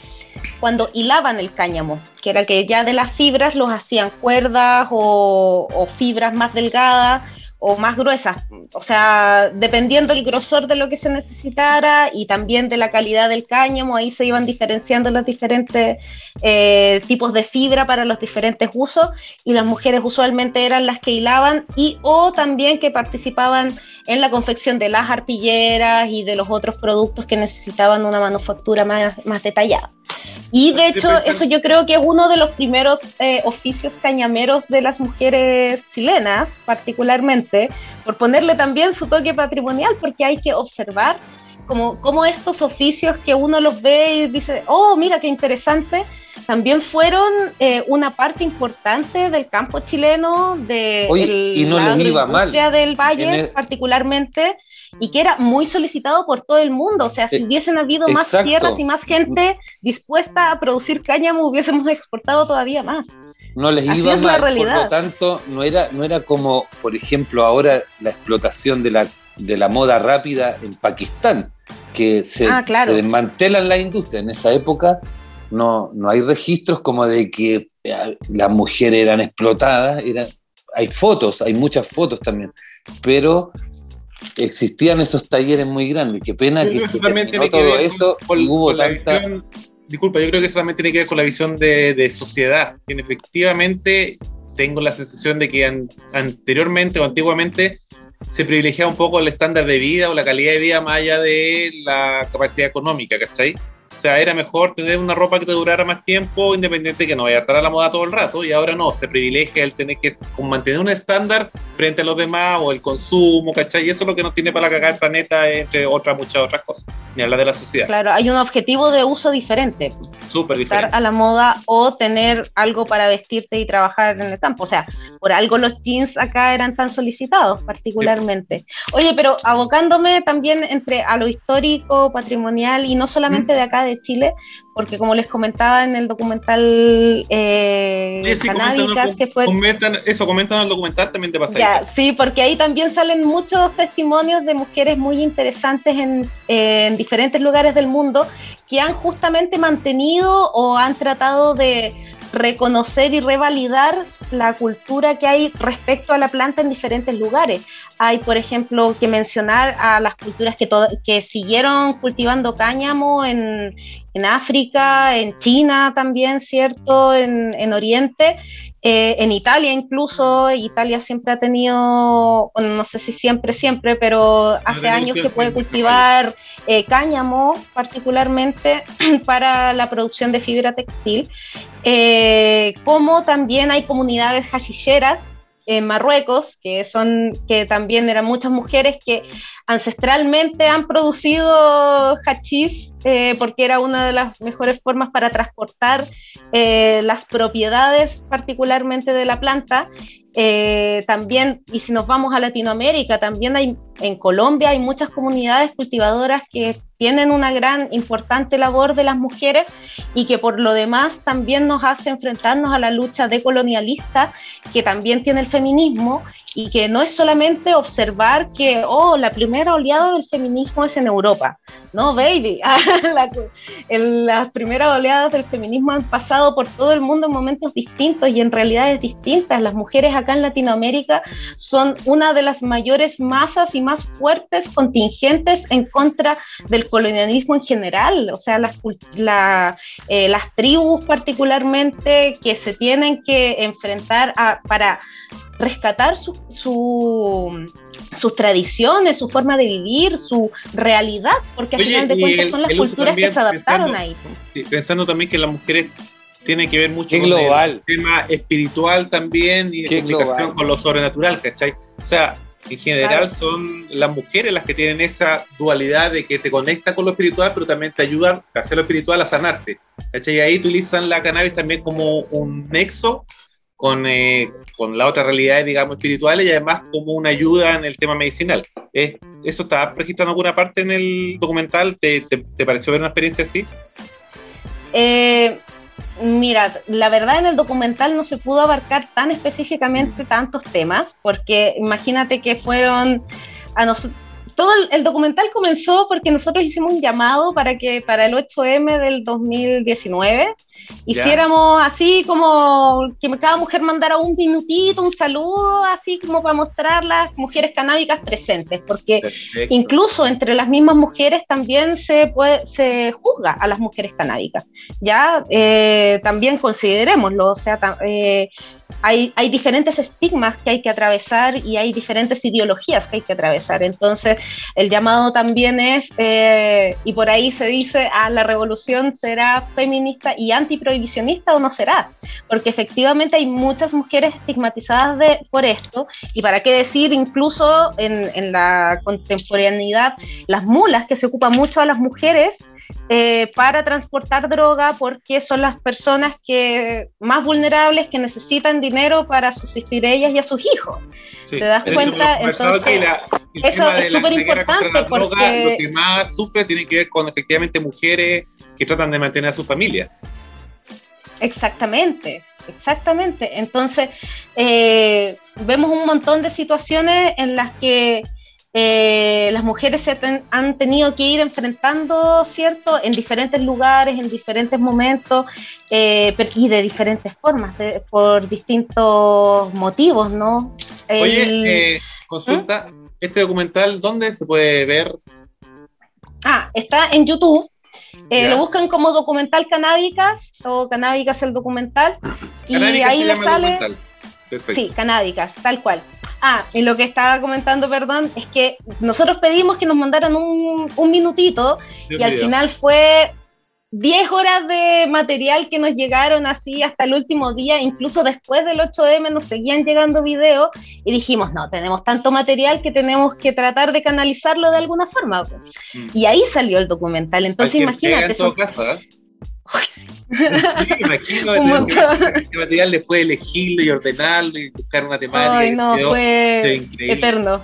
S6: cuando hilaban el cáñamo, que era que ya de las fibras los hacían cuerdas o, fibras más delgadas o más gruesas, o sea, dependiendo el grosor de lo que se necesitara y también de la calidad del cáñamo, ahí se iban diferenciando los diferentes eh, tipos de fibra para los diferentes usos y las mujeres usualmente eran las que hilaban y o también que participaban en la confección de las arpilleras y de los otros productos que necesitaban una manufactura más, más detallada. Y de hecho, eso yo creo que es uno de los primeros eh, oficios cañameros de las mujeres chilenas, particularmente, por ponerle también su toque patrimonial, porque hay que observar como, como estos oficios que uno los ve y dice, oh, mira qué interesante, también fueron eh, una parte importante del campo chileno, de
S5: Oye,
S6: el-
S5: y no
S6: la
S5: les iba mal.
S6: agroindustria del Valle,
S5: el-
S6: particularmente, y que era muy solicitado por todo el mundo. O sea, si
S5: Eh,
S6: hubiesen habido más tierras y más gente dispuesta a producir cáñamo, hubiésemos exportado todavía más.
S5: no les
S6: Así
S5: iba mal, por lo tanto, no era, no era como, por ejemplo, ahora la explotación de la, de la moda rápida en Pakistán, que se,
S6: Ah, claro.
S5: se desmantelan la industria. En esa época no, no hay registros como de que eh, las mujeres eran explotadas, eran, hay fotos, hay muchas fotos también, pero existían esos talleres muy grandes. Qué pena que se
S3: también
S5: terminó
S3: tiene que
S5: todo
S3: ver
S5: eso
S3: con-
S5: y hubo
S3: con
S5: tanta...
S3: visión- disculpa, yo creo que eso también tiene que ver con la visión de, de sociedad, que efectivamente tengo la sensación de que an- anteriormente o antiguamente se privilegiaba un poco el estándar de vida o la calidad de vida más allá de la capacidad económica, ¿cachai? O sea, era mejor tener una ropa que te durara más tiempo, independiente de que no vaya a estar a la moda todo el rato, y ahora no, se privilegia el tener que mantener un estándar frente a los demás o el consumo, ¿cachai? Y eso es lo que nos tiene para cagar el planeta, entre otras muchas otras cosas. Ni hablar de la sociedad.
S6: Claro, hay un objetivo de uso diferente,
S3: Súper
S6: estar
S3: diferente.
S6: a la moda o tener algo para vestirte y trabajar en el campo. O sea, por algo los jeans acá eran tan solicitados particularmente. Oye, pero abocándome también entre a lo histórico, patrimonial y no solamente de acá de Chile, porque como les comentaba en el documental eh,
S3: Sí, sí,
S6: Canábicas, que fue
S3: comentan, eso, comentan el documental también de Pasadita.
S6: ya, sí, porque ahí también salen muchos testimonios de mujeres muy interesantes en, en diferentes lugares del mundo que han justamente mantenido o han tratado de reconocer y revalidar la cultura que hay respecto a la planta en diferentes lugares. Hay, por ejemplo, que mencionar a las culturas que, que siguieron cultivando cáñamo en, en África, en China también, ¿cierto? En, en Oriente, eh, en Italia incluso. Italia siempre ha tenido, no sé si siempre, siempre, pero hace años que puede cultivar eh, cáñamo, particularmente *clears throat* para la producción de fibra textil. Eh, como también hay comunidades hashicheras en Marruecos, que son que también eran muchas mujeres que ancestralmente han producido hachís eh, porque era una de las mejores formas para transportar eh, las propiedades particularmente de la planta. Eh, también, y si nos vamos a Latinoamérica, también hay en Colombia hay muchas comunidades cultivadoras que tienen una gran importante labor de las mujeres y que por lo demás también nos hace enfrentarnos a la lucha decolonialista que también tiene el feminismo y que no es solamente observar que, oh, la primera oleada del feminismo es en Europa. No, baby, *laughs* la- el- las primeras oleadas del feminismo han pasado por todo el mundo en momentos distintos y en realidades distintas. Las mujeres acá en Latinoamérica son una de las mayores masas y más fuertes contingentes en contra del colonialismo en general. O sea, las, la- eh, las tribus particularmente que se tienen que enfrentar a- para rescatar su, su- sus tradiciones, su forma de vivir, su realidad, porque al
S3: Oye,
S6: final de cuentas
S3: el-
S6: son las culturas que se adaptaron
S3: pensando-
S6: ahí.
S3: Pensando también que las mujeres tienen que ver mucho
S5: Qué
S3: con
S5: global.
S3: el tema espiritual también y
S5: Qué
S3: comunicación
S5: global.
S3: con lo sobrenatural, ¿cachai? O sea, en general
S6: Claro.
S3: son las mujeres las que tienen esa dualidad de que te conecta con lo espiritual, pero también te ayudan a hacer lo espiritual a sanarte, ¿cachai? Y ahí utilizan la cannabis también como un nexo con, eh, con la otra realidad, digamos, espirituales y además como una ayuda en el tema medicinal. Eh, ¿Eso está registrado en alguna parte en el documental? ¿Te, te, pareció ver una experiencia así?
S6: Eh, mira, la verdad en el documental no se pudo abarcar tan específicamente tantos temas, porque imagínate que fueron a nosotros todo el, documental comenzó porque nosotros hicimos un llamado para que para el 8M del 2019 hiciéramos así como que cada mujer mandara un minutito, un saludo, así como para mostrar las mujeres canábicas presentes, porque incluso entre las mismas mujeres también se puede, se juzga a las mujeres canábicas. Ya eh, también considerémoslo, o sea, eh, hay, diferentes estigmas que hay que atravesar y hay diferentes ideologías que hay que atravesar. Entonces, el llamado también es, eh, y por ahí se dice, a ah, la revolución será feminista y antiprohibicionista o no será, porque efectivamente hay muchas mujeres estigmatizadas de, por esto, y para qué decir, incluso en, en la contemporaneidad, las mulas que se ocupan mucho a las mujeres eh, para transportar droga porque son las personas que más vulnerables que necesitan dinero para subsistir ellas y a sus hijos. ¿Te das cuenta? Entonces,
S3: eso es súper importante porque lo que más sufre tiene que ver con efectivamente mujeres que tratan de mantener a su familia.
S6: Exactamente. Exactamente. Entonces, eh, vemos un montón de situaciones en las que eh, las mujeres se han tenido que ir enfrentando, ¿cierto?, en diferentes lugares, en diferentes momentos eh, y de diferentes formas, por distintos motivos, ¿no?
S3: Oye, eh, consulta, ¿Mm? ¿este documental dónde se puede ver?
S6: Ah, está en YouTube. Lo buscan como documental canábicas o canábicas el documental *clears throat* y ahí le sale. Sí, canábicas, tal cual. Ah, y lo que estaba comentando, perdón, es que nosotros pedimos que nos mandaran un, minutito y al final fue 10 horas de material que nos llegaron así hasta el último día, incluso después del 8M nos seguían llegando videos y dijimos, no, tenemos tanto material que tenemos que tratar de canalizarlo de alguna forma. Mm. Y ahí salió el documental, entonces imagínate.
S3: Sí, imagino *laughs* el material después de elegirlo y ordenarlo y buscar una temática.
S6: Ay, no, fue eterno.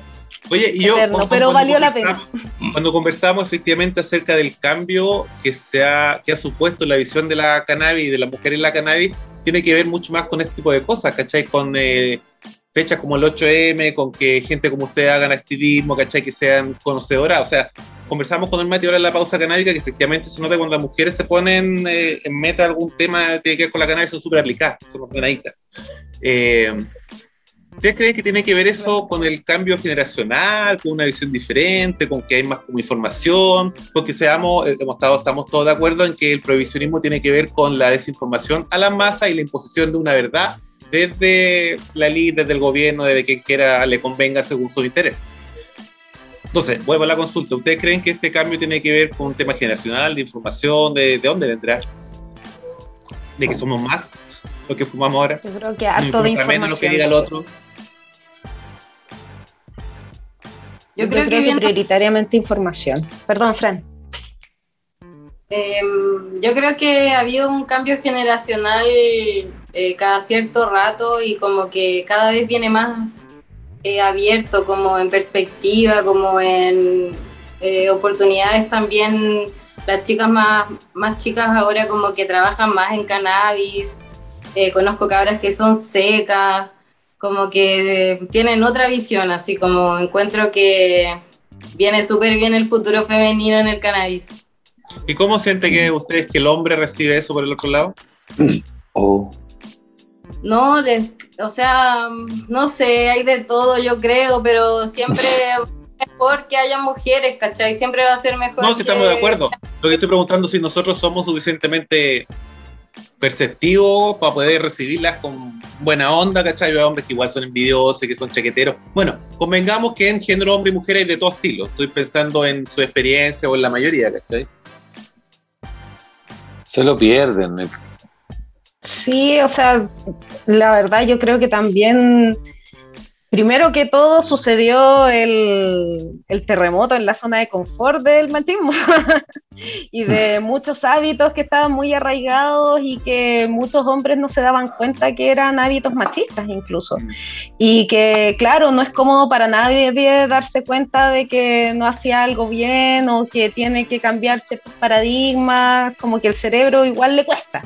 S3: Oye, y yo,
S6: pero valió la pena.
S3: Cuando conversamos efectivamente acerca del cambio que, se ha, que ha supuesto la visión de la cannabis y de la mujer en la cannabis, tiene que ver mucho más con este tipo de cosas, ¿cachai? Con eh, fechas como el 8M, con que gente como ustedes hagan activismo, ¿cachai? Que sean conocedoras. O sea, conversamos con el Mati ahora en la pausa canábica que efectivamente se nota cuando las mujeres se ponen eh, en meta algún tema que tiene que ver con la cannabis, son súper aplicadas, son ordenaditas. Eh, ¿Ustedes creen que tiene que ver eso con el cambio generacional, con una visión diferente, con que hay más como información? Porque seamos, eh, hemos estado, estamos todos de acuerdo en que el prohibicionismo tiene que ver con la desinformación a la masa y la imposición de una verdad desde la ley, desde el gobierno, desde quien quiera le convenga según sus intereses. Entonces, vuelvo a la consulta. ¿Ustedes creen que este cambio tiene que ver con un tema generacional, de información? ¿De, de dónde vendrá? ¿De que somos más los que fumamos ahora?
S6: Yo creo que harto de información.
S3: menos lo que diga el otro.
S6: Yo, creo, que, prioritariamente información. Perdón, Fran.
S4: Em, yo creo que ha habido un cambio generacional eh, cada cierto rato y como que cada vez viene más eh, abierto, como en perspectiva, como en eh, oportunidades también. Las chicas más, más chicas ahora como que trabajan más en cannabis. conozco cabras que son secas, como que tienen otra visión, así como encuentro que viene súper bien el futuro femenino en el cannabis.
S3: ¿Y cómo siente que ustedes que el hombre recibe eso por el otro lado? *clears throat*
S4: Oh. No, o sea, no sé, hay de todo, yo creo, pero siempre *laughs* mejor que haya mujeres, ¿cachai? Siempre va a ser mejor.
S3: No, si estamos de acuerdo. Lo que estoy preguntando es si nosotros somos suficientemente perceptivos para poder recibirlas con buena onda, ¿cachai? Hay hombres que igual son envidiosos, que son chaqueteros. Bueno, convengamos que en género hombre y mujer hay de todo estilo. Estoy pensando en su experiencia o en la mayoría, ¿cachai?
S5: se lo pierden.
S6: Sí, o sea, la verdad yo creo que también primero que todo sucedió el, el, terremoto en la zona de confort del machismo *laughs* y de *laughs* muchos hábitos que estaban muy arraigados y que muchos hombres no se daban cuenta que eran hábitos machistas incluso. Y que claro, no es cómodo para nadie darse cuenta de que no hacía algo bien o que tiene que cambiar ciertos paradigmas, como que el cerebro igual le cuesta.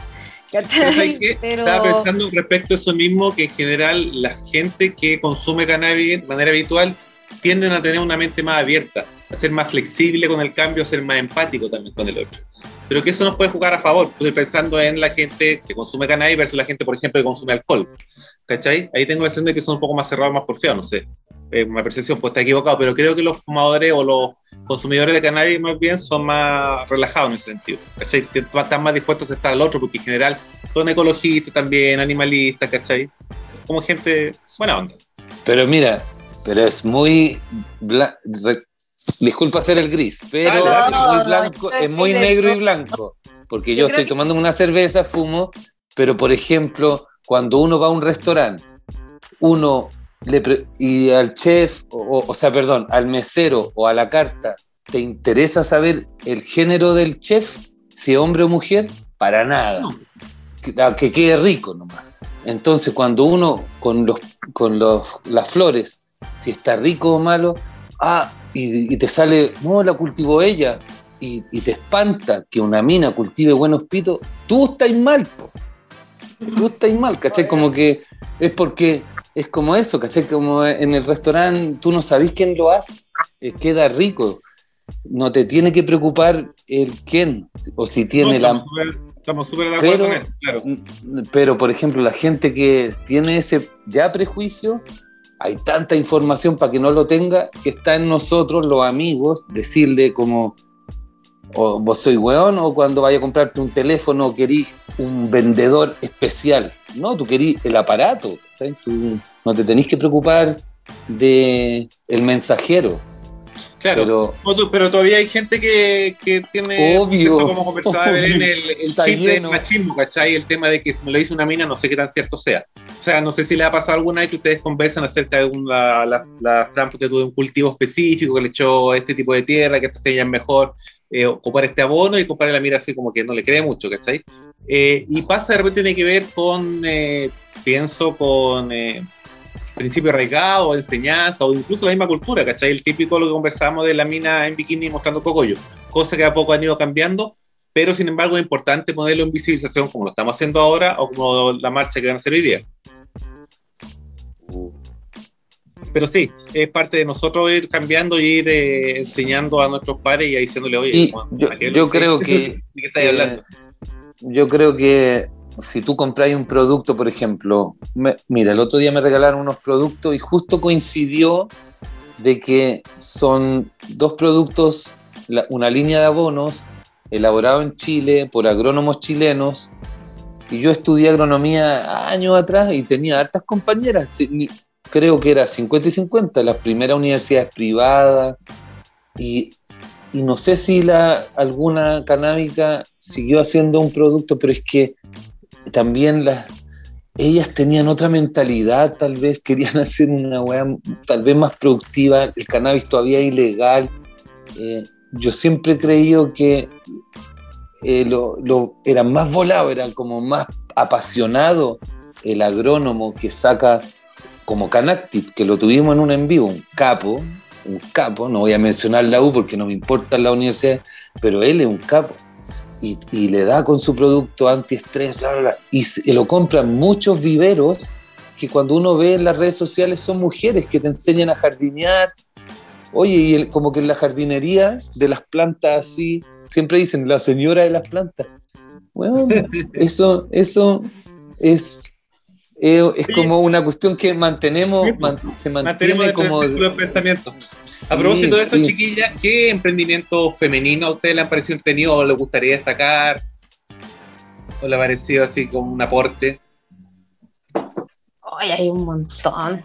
S6: *laughs*
S3: Estaba pensando respecto a eso mismo, que en general la gente que consume cannabis de manera habitual tienden a tener una mente más abierta, a ser más flexible con el cambio, a ser más empático también con el otro. Pero que eso nos puede jugar a favor, estoy pensando en la gente que consume cannabis versus la gente, por ejemplo, que consume alcohol. ¿Cachai? Ahí tengo la sensación de que son un poco más cerrados, más porfiados, no sé. Eh, una percepción, pues está equivocado, pero creo que los fumadores o los consumidores de cannabis más bien son más relajados en ese sentido. ¿cachai? Están más dispuestos a estar al otro, porque en general son ecologistas también, animalistas, ¿cachai? Como gente buena onda.
S5: Pero mira, pero es muy... Disculpa ser el gris, pero es muy, blanco, es muy negro y blanco. Porque yo, estoy tomando una cerveza, fumo, pero por ejemplo, cuando uno va a un restaurante, uno y al chef, o, sea, perdón, al mesero o a la carta, ¿te interesa saber el género del chef? Si hombre o mujer, para nada. Que, quede rico nomás. Entonces, cuando uno con, los, con los, las flores, si está rico o malo, ah, y, te sale, no, la cultivó ella, y, te espanta que una mina cultive buenos pitos, tú estás mal, tú estás mal, ¿cachai? Como que es porque es como eso, ¿cachai? Como en el restaurante tú no sabes quién lo hace, eh, queda rico. No te tiene que preocupar el quién, o si tiene la...
S3: estamos súper de acuerdo pero, claro.
S5: Pero, por ejemplo, la gente que tiene ese ya prejuicio, hay tanta información para que no lo tenga, que está en nosotros, los amigos, decirle como, o vos soy weón, o cuando vaya a comprarte un teléfono querís un vendedor especial. No, tú querís el aparato, ¿sabes? Tú no te tenés que preocupar de el mensajero.
S3: Claro, pero, todavía hay gente que, que tiene,
S5: obvio,
S3: como conversaba *laughs* en el, el chip del machismo, ¿cachai? El tema de que si me lo dice una mina, no sé qué tan cierto sea. O sea, no sé si le ha pasado alguna vez que ustedes conversan acerca de una, la, la, la que tuvo un cultivo específico, que le echó este tipo de tierra, que te enseñan mejor eh, ocupar este abono y compadre la mira así como que no le cree mucho, ¿cachai? Eh, y pasa de repente tiene que ver con, eh, pienso, con eh, principio arraigado, enseñanza o incluso la misma cultura, ¿cachai? El típico lo que conversábamos de la mina en bikini mostrando cogollo, cosa que a poco han ido cambiando, pero sin embargo es importante ponerlo en visibilización como lo estamos haciendo ahora o como la marcha que van a hacer hoy día. Pero sí, es parte de nosotros ir cambiando y ir eh, enseñando a nuestros padres y diciéndole, oye,
S5: yo, creo *laughs* que, Yo creo que si tú compras un producto, por ejemplo, mira, el otro día me regalaron unos productos y justo coincidió de que son dos productos, una línea de abonos elaborado en Chile por agrónomos chilenos. Y yo estudié agronomía años atrás y tenía hartas compañeras creo que era 50 y 50, las primeras universidades privadas, y, y no sé si la, alguna canábica siguió haciendo un producto, pero es que también las, ellas tenían otra mentalidad, tal vez querían *laughs* hacer una weá tal vez más productiva, el cannabis todavía ilegal. Eh, yo siempre he creído que eh, lo, lo, eran más volados, eran como más apasionado el agrónomo que saca como Canactip, que lo tuvimos en un en vivo, un capo, un capo, no voy a mencionar la U porque no me importa la universidad, pero él es un capo. Y, y le da con su producto antiestrés, bla, bla, bla. Y, lo compran muchos viveros que cuando uno ve en las redes sociales son mujeres que te enseñan a jardinear. Oye, y como que en la jardinería de las plantas así, siempre dicen la señora de las plantas. Bueno, *laughs* eso, eso es es como una cuestión que mantenemos, se mantiene como...
S3: de pensamiento. a propósito de eso, chiquillas, ¿qué emprendimiento femenino a ustedes le han parecido entretenido o les gustaría destacar? ¿O le ha parecido así como un aporte?
S6: Ay, hay un montón.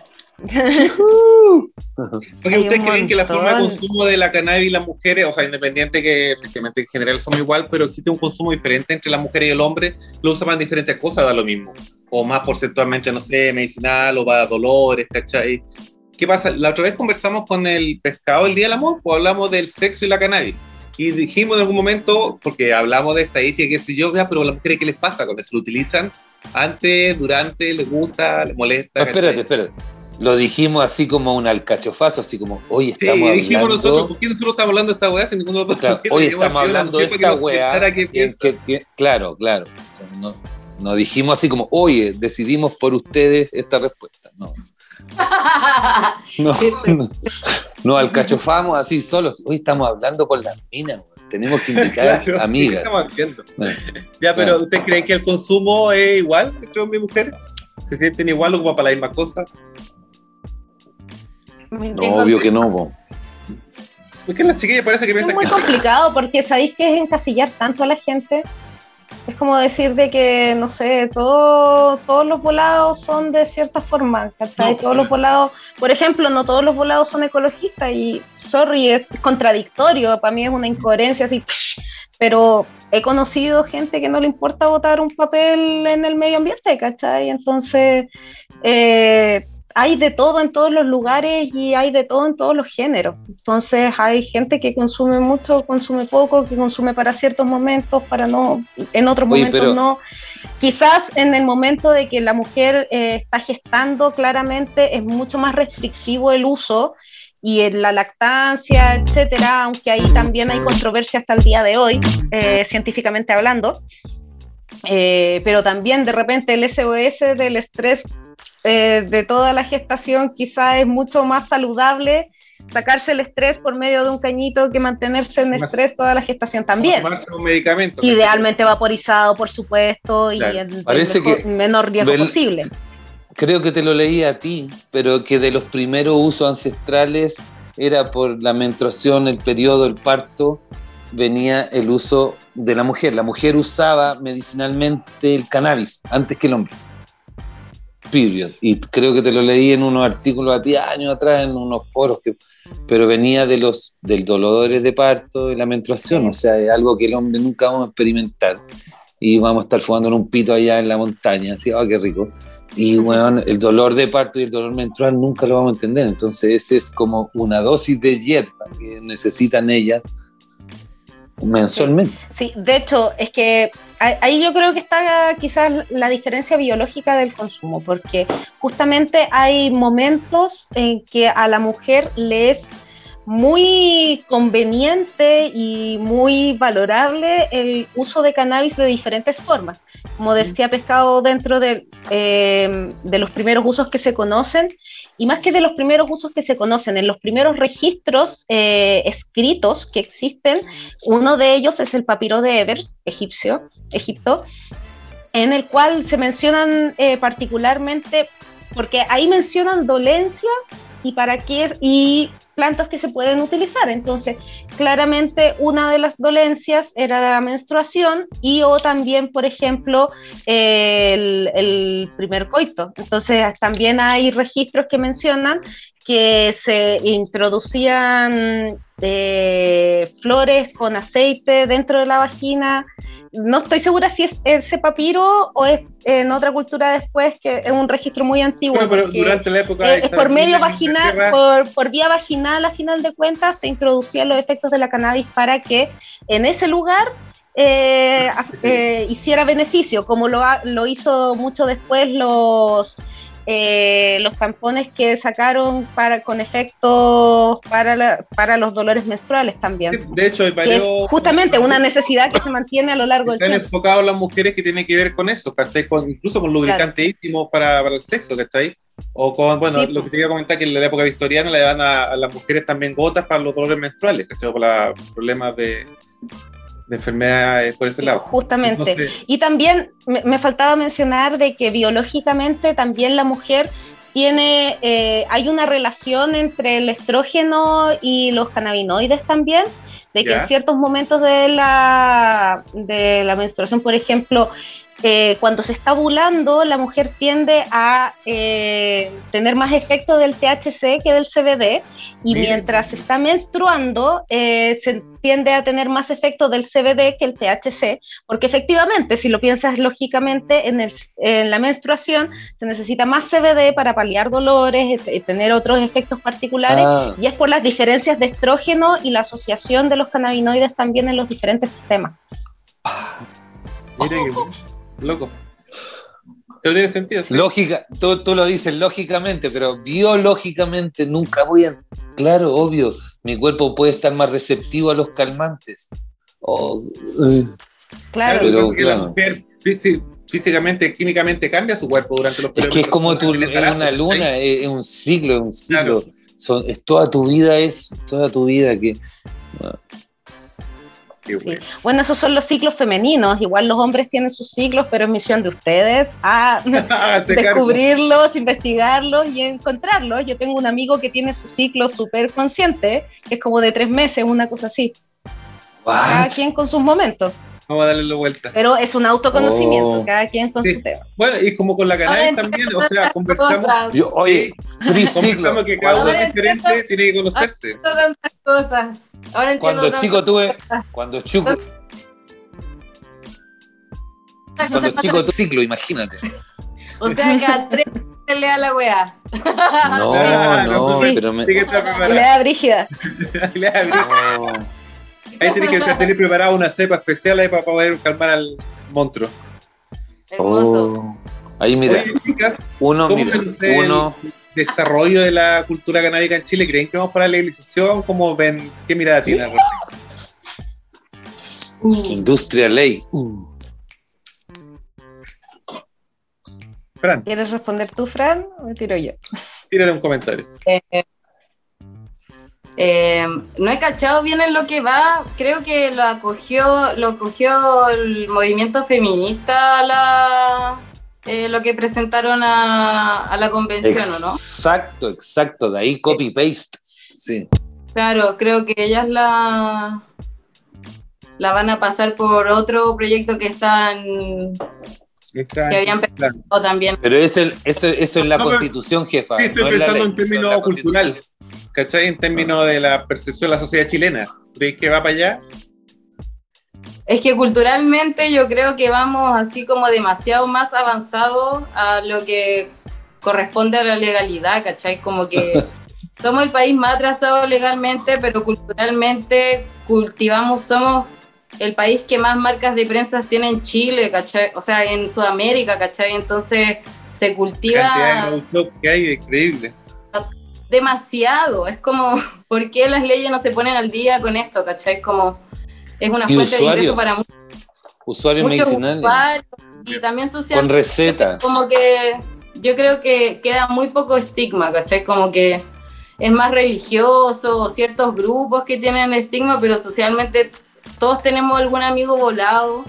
S3: Porque ustedes creen que la forma de consumo de la cannabis y las mujeres, o sea, independiente que efectivamente en general son igual, pero existe un consumo diferente entre la mujer y el hombre, lo usan para diferentes cosas, da lo mismo. o más porcentualmente, no sé, medicinal o para dolores, ¿cachai? ¿Qué pasa? La otra vez conversamos con el pescado el Día del Amor, pues hablamos del sexo y la cannabis. Y dijimos en algún momento, porque hablamos de estadística, qué sé yo, vea, pero las mujeres, ¿qué les pasa con eso? ¿Lo utilizan antes, durante, les gusta, les molesta?
S5: Espérate, espérate. Lo dijimos así como un alcachofazo, así como, hoy estamos
S3: sí, dijimos
S5: hablando...
S3: nosotros, ¿por qué nosotros estamos hablando de esta weá si ninguno de nosotros
S5: Claro, hoy estamos hablando de esta weá. que- que claro, claro. O sea, no, no dijimos así como, oye, decidimos por ustedes esta respuesta. No, *laughs* no, no, no alcachofamos así solos. Hoy estamos hablando con las minas, weón. tenemos que invitar *laughs*
S3: Claro,
S5: amigas.
S3: ¿qué estamos haciendo?
S5: Bueno,
S3: Ya, pero
S5: Claro.
S3: ¿usted cree que el consumo es igual entre hombre y mujer? ¿Se sienten igual o como para la misma cosa?
S5: No, obvio que no, po.
S3: Porque las chiquillas parece que
S6: Es
S3: piensan
S6: muy
S3: que
S6: complicado porque sabéis que es encasillar tanto a la gente. Es como decir de que, no sé, todo, todos los volados son de cierta forma, ¿cachai?
S3: No,
S6: todos los volados, por ejemplo, no todos los volados son ecologistas y, sorry, es contradictorio, para mí es una incoherencia así, pero he conocido gente que no le importa votar un papel en el medio ambiente, ¿cachai? Entonces, eh, hay de todo en todos los lugares y hay de todo en todos los géneros. Entonces hay gente que consume mucho, consume poco, que consume para ciertos momentos, para no, en otros
S5: Oye,
S6: momentos
S5: pero-
S6: no. Quizás en el momento de que la mujer eh, está gestando, claramente es mucho más restrictivo el uso y en la lactancia, etcétera, aunque ahí también hay controversia hasta el día de hoy, eh, científicamente hablando. Eh, pero también de repente el SOS del estrés eh, de toda la gestación quizá es mucho más saludable sacarse el estrés por medio de un cañito que mantenerse en
S3: Más-
S6: estrés toda la gestación también.
S3: tomarse un medicamento.
S6: Idealmente vaporizado, por supuesto, y
S3: Claro.
S6: en el
S5: Parece
S6: mejor-
S5: que
S6: menor riesgo posible.
S5: Creo que te lo leí a ti, pero que de los primeros usos ancestrales era por la menstruación, el periodo, el parto, venía el uso de la mujer. La mujer usaba medicinalmente el cannabis antes que el hombre. Period. Y creo que te lo leí en unos artículos a ti años atrás, en unos foros, que, pero venía de los del dolores de parto y la menstruación. O sea, es algo que el hombre nunca vamos a experimentar. Y vamos a estar fumando en un pito allá en la montaña, así, ah, qué rico. Y bueno, el dolor de parto y el dolor menstrual nunca lo vamos a entender. Entonces, ese es como una dosis de hierba que necesitan ellas mensualmente.
S6: Sí, de hecho, es que ahí yo creo que está quizás la diferencia biológica del consumo, porque justamente hay momentos en que a la mujer le es muy conveniente y muy valorable el uso de cannabis de diferentes formas. Como decía Pescado, dentro de, eh, de los primeros usos que se conocen, y más que de los primeros usos que se conocen, en los primeros registros eh, escritos que existen, uno de ellos es el papiro de Evers, egipcio, Egipto, en el cual se mencionan eh, particularmente, porque ahí mencionan dolencias y para qué y plantas que se pueden utilizar. Entonces, claramente una de las dolencias era la menstruación y o también, por ejemplo, el, el primer coito. Entonces, también hay registros que mencionan que se introducían eh, flores con aceite dentro de la vagina. No estoy segura si es ese papiro o es en otra cultura después, que es un registro muy antiguo.
S3: Bueno, pero
S6: porque
S3: durante la época
S6: es, por medio vaginal, por, por vía vaginal, a final de cuentas, se introducían los efectos de la cannabis para que en ese lugar eh, eh, hiciera beneficio, como lo, ha- lo hizo mucho después los, eh, los tampones que sacaron para, con efectos para, la- para los dolores menstruales también.
S3: De hecho, hay varios.
S6: justamente una necesidad que se mantiene a lo largo del
S3: Están
S6: tiempo.
S3: enfocados las mujeres que tienen que ver con eso, ¿cachai? Con, incluso con lubricantes íntimos para, para el sexo, ¿cachai? O con, bueno,
S6: Sí.
S3: lo que te iba a comentar que en la época victoriana le dan a, a las mujeres también gotas para los dolores menstruales, ¿cachai? Para problemas de, de enfermedades por ese lado.
S6: Justamente.
S3: Entonces,
S6: Y también me, me faltaba mencionar de que biológicamente también la mujer tiene, eh, hay una relación entre el estrógeno y los cannabinoides también, de que
S3: Ya.
S6: en ciertos momentos de la, de la menstruación, por ejemplo, eh, cuando se está ovulando, la mujer tiende a eh, tener más efecto del THC que del CBD, y
S3: Miren.
S6: mientras se está menstruando, eh, se tiende a tener más efecto del CBD que el THC, porque efectivamente, si lo piensas lógicamente, en, el- en la menstruación se necesita más CBD para paliar dolores, y tener otros efectos particulares,
S5: Ah,
S6: y es por las diferencias de estrógeno y la asociación de los cannabinoides también en los diferentes sistemas.
S3: Mira que loco. Pero tiene sentido, sí.
S5: lógica, tú, tú lo dices lógicamente, pero biológicamente nunca voy a. Claro, obvio, mi cuerpo puede estar más receptivo a los calmantes. Oh, eh,
S6: Claro,
S3: Claro,
S5: Pero,
S3: porque
S5: claro.
S3: la mujer físi- físicamente, químicamente cambia su cuerpo durante los
S5: es
S3: periodos.
S5: que es como tu, es una luna, es, es un ciclo, es un ciclo.
S3: Claro.
S5: Son, es toda tu vida, es toda tu vida que.
S3: Qué
S6: Sí.
S3: bueno.
S6: Bueno, esos son los ciclos femeninos. Igual los hombres tienen sus ciclos, pero es misión de ustedes a *laughs*
S3: cargo.
S6: descubrirlos, investigarlos y encontrarlos. Yo tengo un amigo que tiene su ciclo súper consciente, que es como de tres meses, una cosa así. Cada quien con sus momentos.
S3: Vamos a darle la vuelta.
S6: Pero es un autoconocimiento,
S5: Oh.
S6: cada quien con
S3: Sí.
S6: su tema.
S3: Bueno, y como con la cannabis
S4: entiendo
S3: también, o sea, conversamos.
S5: Yo, oye,
S3: conversamos que cada uno es diferente,
S4: entiendo-
S3: tiene que conocerse.
S4: Tantas cosas. Ahora entiendo
S5: Cuando chico tuve, cuando chico, cuando chico tuve ciclo, imagínate.
S4: O sea, cada tres se le da la weá.
S5: No,
S3: Ah,
S5: no,
S3: no,
S5: pero me.
S3: Tiene que estar
S6: Le
S3: preparado. *laughs*
S6: da brígida.
S5: no.
S3: Ahí tiene que estar tener preparada una cepa especial ahí para poder calmar al monstruo.
S4: Hermoso.
S5: Oh. Ahí mira,
S3: Oye, chicas,
S5: uno,
S3: ¿cómo
S5: mira,
S3: ven ustedes
S5: uno.
S3: el desarrollo de la cultura canábica en Chile? ¿Creen que vamos para la legalización? ¿Cómo ven? ¿Qué mirada tienen? al respecto?
S5: Industria ley.
S3: Fran,
S6: ¿Quieres responder tú, Fran? O me tiro yo.
S3: tírale un comentario.
S4: Eh, no he cachado bien en lo que va. Creo que lo acogió, lo acogió el movimiento feminista la, eh, lo que presentaron a, a la convención, ¿o no?
S5: Exacto, exacto. De ahí copy paste. Sí.
S4: Claro, creo que ellas la, la van a pasar por otro proyecto que están
S3: Está-
S4: que habían pensado también.
S5: Pero eso, eso, eso es la
S3: No, pero-
S5: constitución, jefa.
S3: Sí, estoy
S5: no es
S3: pensando
S5: ley,
S3: en
S5: es
S3: términos
S5: constitución.
S3: cultural, ¿cachai? En términos de la percepción de la sociedad chilena. ¿Crees que va para allá?
S4: Es que culturalmente yo creo que vamos así como demasiado más avanzados a lo que corresponde a la legalidad, ¿cachai? Como que *laughs* somos el país más atrasado legalmente, pero culturalmente cultivamos, somos el país que más marcas de prensa tiene en Chile, ¿cachai? O sea, en Sudamérica, ¿cachai? Entonces se
S3: La
S4: cultiva
S3: cantidad de que hay es increíble.
S4: demasiado. Es como, *laughs* ¿por qué las leyes no se ponen al día con esto, ¿cachai? Como es una fuente de ingreso
S5: usuarios,
S4: para muchos
S5: Usuarios
S4: muchos
S5: medicinales.
S4: usuarios y también
S5: Con
S4: socialmente
S5: recetas.
S4: como que yo creo que queda muy poco estigma, ¿cachai? Como que es más religioso, ciertos grupos que tienen estigma, pero socialmente todos tenemos algún amigo volado,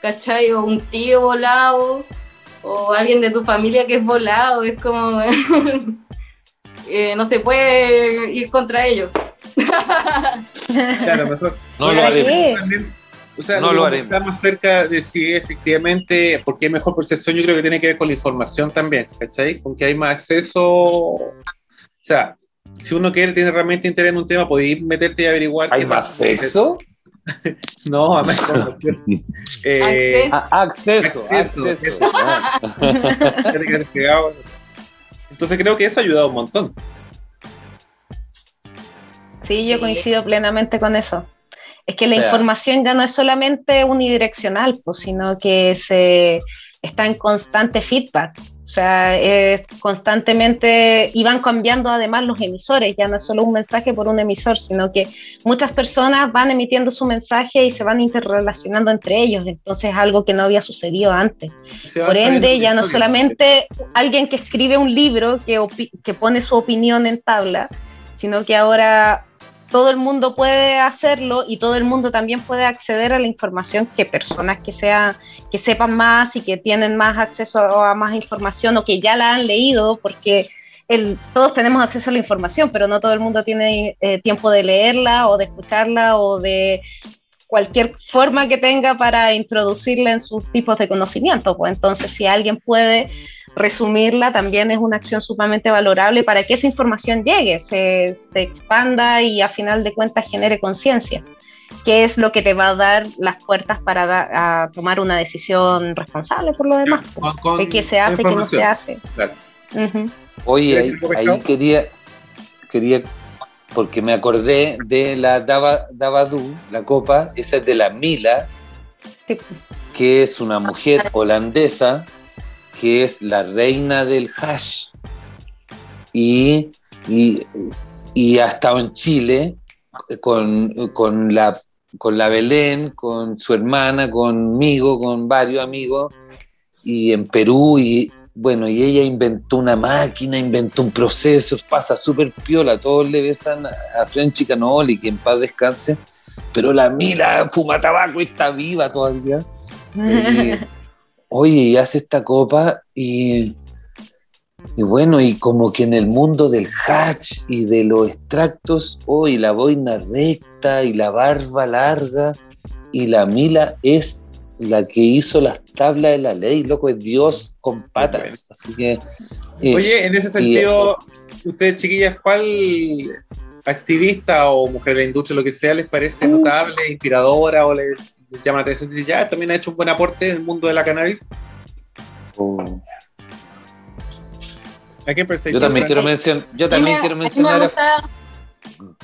S4: ¿cachai? O un tío volado, o alguien de tu familia que es volado, es como... *laughs* eh, no se puede ir contra ellos. *laughs*
S3: Claro, mejor.
S5: No lo haremos.
S3: también, o sea,
S5: No lo haremos.
S3: más cerca de si efectivamente, porque hay mejor percepción, yo creo que tiene que ver con la información también, ¿cachai? Con que hay más acceso. O sea, si uno quiere, tiene realmente interés en un tema, podéis meterte y averiguar.
S5: ¿Hay
S3: qué
S5: más sexo? *laughs*
S3: No, a más *laughs* información. Eh,
S5: acceso,
S3: Acceso,
S5: acceso.
S3: eso.
S5: Ah. *laughs*
S3: Entonces creo que eso ha ayudado un montón.
S6: Sí, yo
S4: Sí.
S6: coincido plenamente con eso. Es que
S5: O
S6: la
S5: sea-
S6: información ya no es solamente unidireccional, pues, sino que se está en constante feedback. O sea, es constantemente, y van cambiando además los emisores, ya no es solo un mensaje por un emisor, sino que muchas personas van emitiendo su mensaje y se van interrelacionando entre ellos, entonces es algo que no había sucedido antes. Por ende, ya no solamente alguien que escribe un libro, que, que pone su opinión en tabla, sino que ahora todo el mundo puede hacerlo y todo el mundo también puede acceder a la información que personas que, sean, que sepan más y que tienen más acceso a más información o que ya la han leído, porque todos tenemos acceso a la información, pero no todo el mundo tiene eh, tiempo de leerla o de escucharla o de cualquier forma que tenga para introducirla en sus tipos de conocimiento. Pues entonces, si alguien puede resumirla, también es una acción sumamente valorable para que esa información llegue, se, se expanda y a final de cuentas genere conciencia, que es lo que te va a dar las puertas para da- a tomar una decisión responsable por lo demás.
S3: Con- con
S6: de qué se hace, qué no se hace.
S3: Claro.
S6: Ujú.
S5: Oye, ahí,
S3: ¿Quieres decir algo,
S5: ahí quería, quería, porque me acordé de la Dava, Davadu, la copa, esa es de la Mila,
S6: Sí.
S5: que es una mujer holandesa, que es la reina del hash. Y, y, y ha estado en Chile con, con, la, con la Belén, con su hermana, conmigo, con varios amigos, y en Perú, y bueno, y ella inventó una máquina, inventó un proceso, pasa súper piola, todos le besan a Frenchy Canoli, que en paz descanse, pero la Mila fuma tabaco y está viva todavía. *laughs* Eh, oye, y hace esta copa y, y bueno, y como que en el mundo del hatch y de los extractos, hoy la boina recta y la barba larga y la Mila es la que hizo las tablas de la ley, loco, es Dios con patas. Así que... eh,
S3: Oye, en ese sentido, ustedes chiquillas, ¿cuál activista o mujer de la industria, lo que sea, les parece notable, inspiradora o les llama la atención? Dice, ya, también ha hecho un buen aporte en el mundo de la cannabis.
S5: oh,
S3: ¿A pensáis?
S5: yo también quiero mencionar, yo
S4: A mí
S5: también
S4: me-
S5: quiero
S4: a mí me
S5: mencionar a-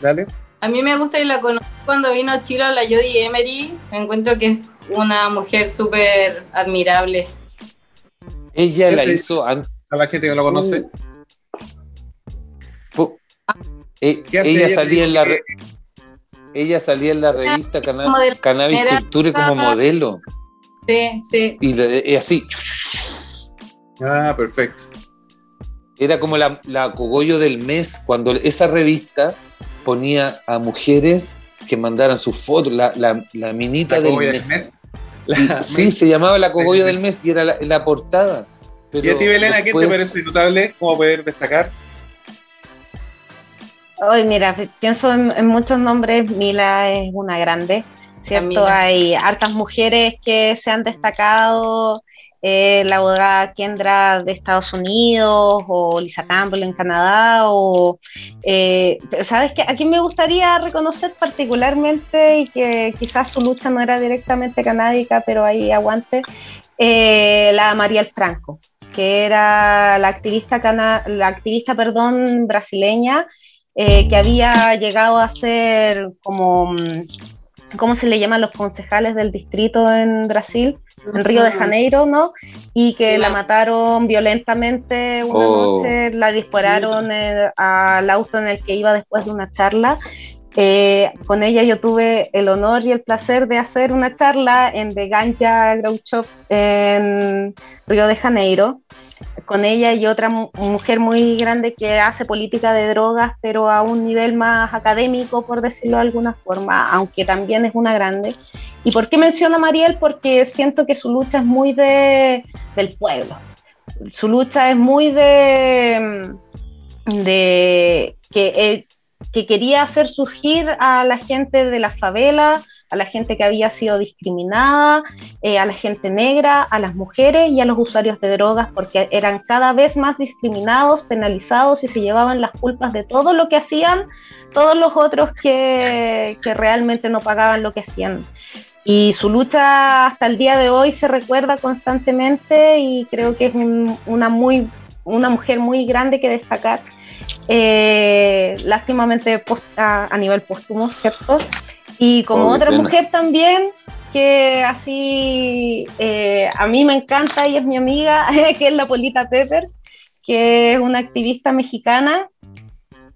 S3: Dale.
S4: A mí me gusta y la conocí cuando vino a Chile a la Jodie Emery. Me encuentro que es una mujer súper admirable.
S5: ella la hizo
S3: A la gente que lo conoce.
S5: fu- eh,
S3: ¿Qué hace
S5: ella salía en la
S3: Que-
S5: ella salía en la revista
S4: de la
S5: Cannabis Culture como modelo
S4: Sí, sí.
S5: y, así
S3: Ah, perfecto.
S5: era como la, la cogollo del mes cuando esa revista ponía a mujeres que mandaran sus fotos la, la, la minita
S3: La
S5: del
S3: cogollo
S5: mes,
S3: del mes.
S5: Y- sí se llamaba la cogollo del mes y era la, la portada
S3: ¿Y a ti, Belén, a quién te
S5: después-
S3: parece notable? ¿Cómo poder destacar?
S6: Ay, mira, pienso en, en muchos nombres, Mila es una grande, ¿cierto? Hay hartas mujeres que se han destacado, eh, la abogada Kendra de Estados Unidos, o Lisa Campbell en Canadá, o, eh, pero ¿sabes qué? A quién me gustaría reconocer particularmente y que quizás su lucha no era directamente canábica, pero ahí aguante, eh, la Mariel Franco, que era la activista, cana- la activista perdón, brasileña, eh, que había llegado a ser como, mm, ¿cómo se le llaman los concejales del distrito en Brasil? En Río de Janeiro, ¿no? Y que la- mataron violentamente una
S5: Oh.
S6: noche, la dispararon eh, al auto en el que iba después de una charla. Eh, con ella yo tuve el honor y el placer de hacer una charla en The Ganja en Río de Janeiro con ella y otra mu- mujer muy grande que hace política de drogas, pero a un nivel más académico, por decirlo de alguna forma, aunque también es una grande. ¿Y por qué menciono a Mariel? Porque siento que su lucha es muy de, del pueblo. Su lucha es muy de, de que, eh, que quería hacer surgir a la gente de las favelas, a la gente que había sido discriminada, eh, a la gente negra, a las mujeres y a los usuarios de drogas, porque eran cada vez más discriminados, penalizados y se llevaban las culpas de todo lo que hacían todos los otros que, que realmente no pagaban lo que hacían. Y su lucha hasta el día de hoy se recuerda constantemente y creo que es un- una, muy, una mujer muy grande que destacar. Eh, lástimamente post- a, a nivel póstumo, ¿cierto? Y como
S5: Oh,
S6: otra
S5: pena.
S6: mujer también, que así eh, a mí me encanta y es mi amiga, *laughs* que es la Polita Pepper, que es una activista mexicana,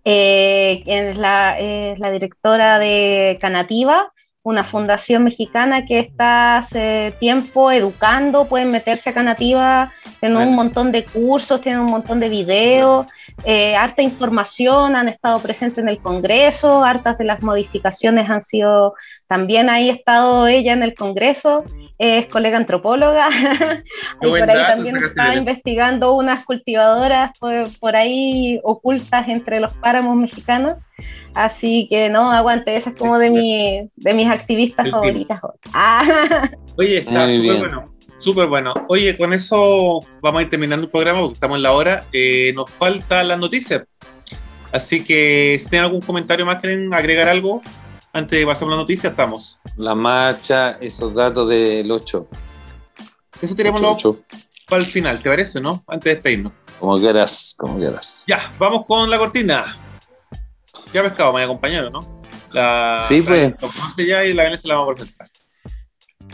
S6: eh, es la, es la directora de Canativa, una fundación mexicana que está hace tiempo educando, pueden meterse a Canativa, tienen un montón de cursos, tienen un montón de videos, eh, harta información, han estado presentes en el Congreso, hartas de las modificaciones han sido, también ahí ha estado ella en el Congreso, es colega antropóloga *laughs* y por ahí también está investigando unas cultivadoras por, por ahí ocultas entre los páramos mexicanos. Así que no, aguante, esa es como de, mi, de mis activistas
S3: El
S6: favoritas. Ah, *laughs*
S3: Oye, está
S5: Muy
S3: súper
S5: bien.
S3: bueno. Súper bueno. Oye, con eso vamos a ir terminando el programa porque estamos en la hora. Eh, nos falta las noticias. Así que si tienen algún comentario más, quieren agregar algo antes de pasar a la noticia, estamos.
S5: La marcha, esos datos del 8.
S3: Eso tirémoslo para el final, ¿te parece, no? Antes de despedirnos.
S5: Como quieras, como quieras.
S3: Ya, vamos con la cortina. Ya pescado, me acompañaron, ¿no? La,
S5: Sí, pues.
S3: La ya y la Vanessa la vamos a presentar.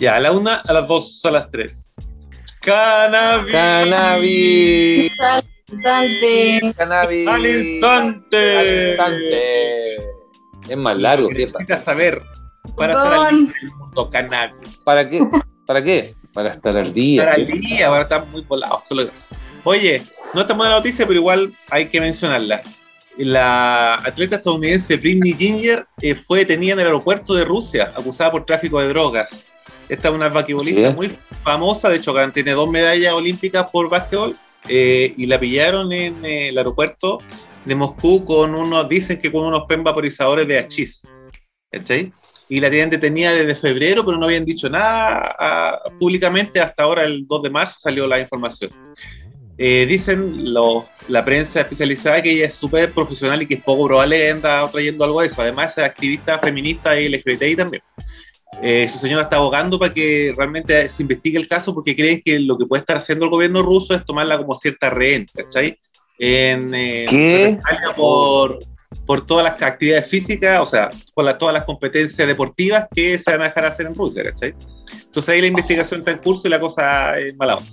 S3: Ya, a la una, a las dos, a las tres. Cannabis.
S5: Cannabis.
S4: Bastante.
S5: Cannabis.
S3: Al instante.
S5: Al instante. Es más largo, ¿qué
S3: necesitas saber para estar al día del mundo cannabis.
S5: ¿Para qué? ¿Para qué? Para estar al día.
S3: Para el día, ahora están muy volados. Solo eso. Oye, no está buena noticia, pero igual hay que mencionarla. La atleta estadounidense Britney Ginger eh, fue detenida en el aeropuerto de Rusia, acusada por tráfico de drogas. Esta es una basquetbolista
S5: ¿Qué?
S3: muy famosa, de hecho, tiene dos medallas olímpicas por básquetbol, eh, y la pillaron en eh, el aeropuerto de Moscú con unos, dicen que con unos pen vaporizadores de hachís. ¿Cachai? Y la tienen detenida desde febrero, pero no habían dicho nada ah, públicamente. Hasta ahora, el 2 de marzo, salió la información. Eh, dicen los- la prensa especializada que ella es súper profesional y que es poco probable que anda trayendo algo de eso. Además, es activista feminista y LGBTI también. Eh, su señora está abogando para que realmente se investigue el caso porque creen que lo que puede estar haciendo el gobierno ruso es tomarla como cierta rehén, ¿cachai? En, eh,
S5: ¿Qué?
S3: Por, por todas las actividades físicas, o sea, por la- todas las competencias deportivas que se van a dejar hacer en Rusia, ¿cachai? Entonces ahí la investigación está en curso y la cosa es mala onda.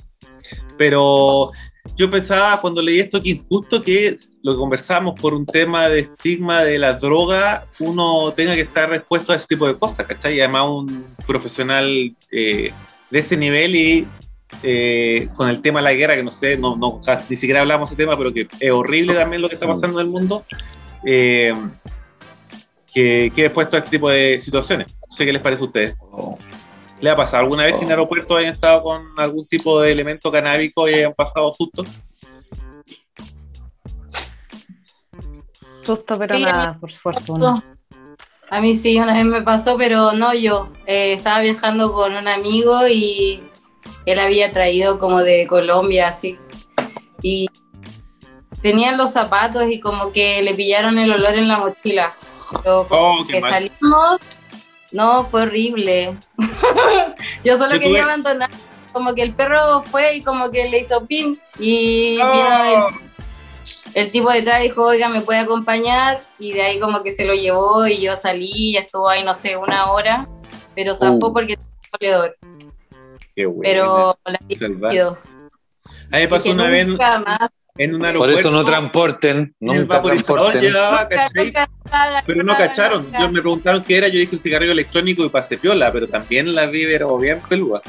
S3: Pero yo pensaba cuando leí esto que injusto que lo que conversamos por un tema de estigma de la droga, uno tenga que estar expuesto a ese tipo de cosas, ¿cachai? Y además un profesional eh, de ese nivel y eh, con el tema de la guerra, que no sé, no, no, ni siquiera hablamos de ese tema, pero que es horrible también lo que está pasando en el mundo, eh, que quede expuesto a este tipo de situaciones. No sé qué les parece a ustedes. ¿Le ha pasado alguna vez que en el aeropuerto hayan estado con algún tipo de elemento canábico y hayan pasado sustos?
S6: susto, pero
S4: Sí,
S6: nada, por fortuna.
S4: A mí sí, una vez me pasó, pero no yo. Eh, estaba viajando con un amigo y él había traído como de Colombia, así. Y tenían los zapatos y como que le pillaron el olor en la mochila. Pero como
S3: Oh, qué
S4: que
S3: mal.
S4: salimos, no, fue horrible. *laughs* yo solo
S3: Yo
S4: quería
S3: tuve-
S4: abandonar. Como que el perro fue y como que le hizo pin y vino el el tipo detrás dijo, oiga, ¿me puede acompañar? Y de ahí como que se lo llevó y yo salí y estuvo ahí, no sé, una hora, pero zafó
S5: Uh.
S4: porque tenía moledor.
S3: Qué bueno.
S4: Pero la.
S3: A mí pasó una vez
S4: más,
S3: en un
S5: Por eso no transporten, nunca
S3: vaporizador
S5: transporten.
S3: llevaba, Pero no cacharon.
S4: nunca.
S3: Yo me preguntaron qué era, yo dije un cigarrillo electrónico y pasé piola, pero también la vi pero bien peluda.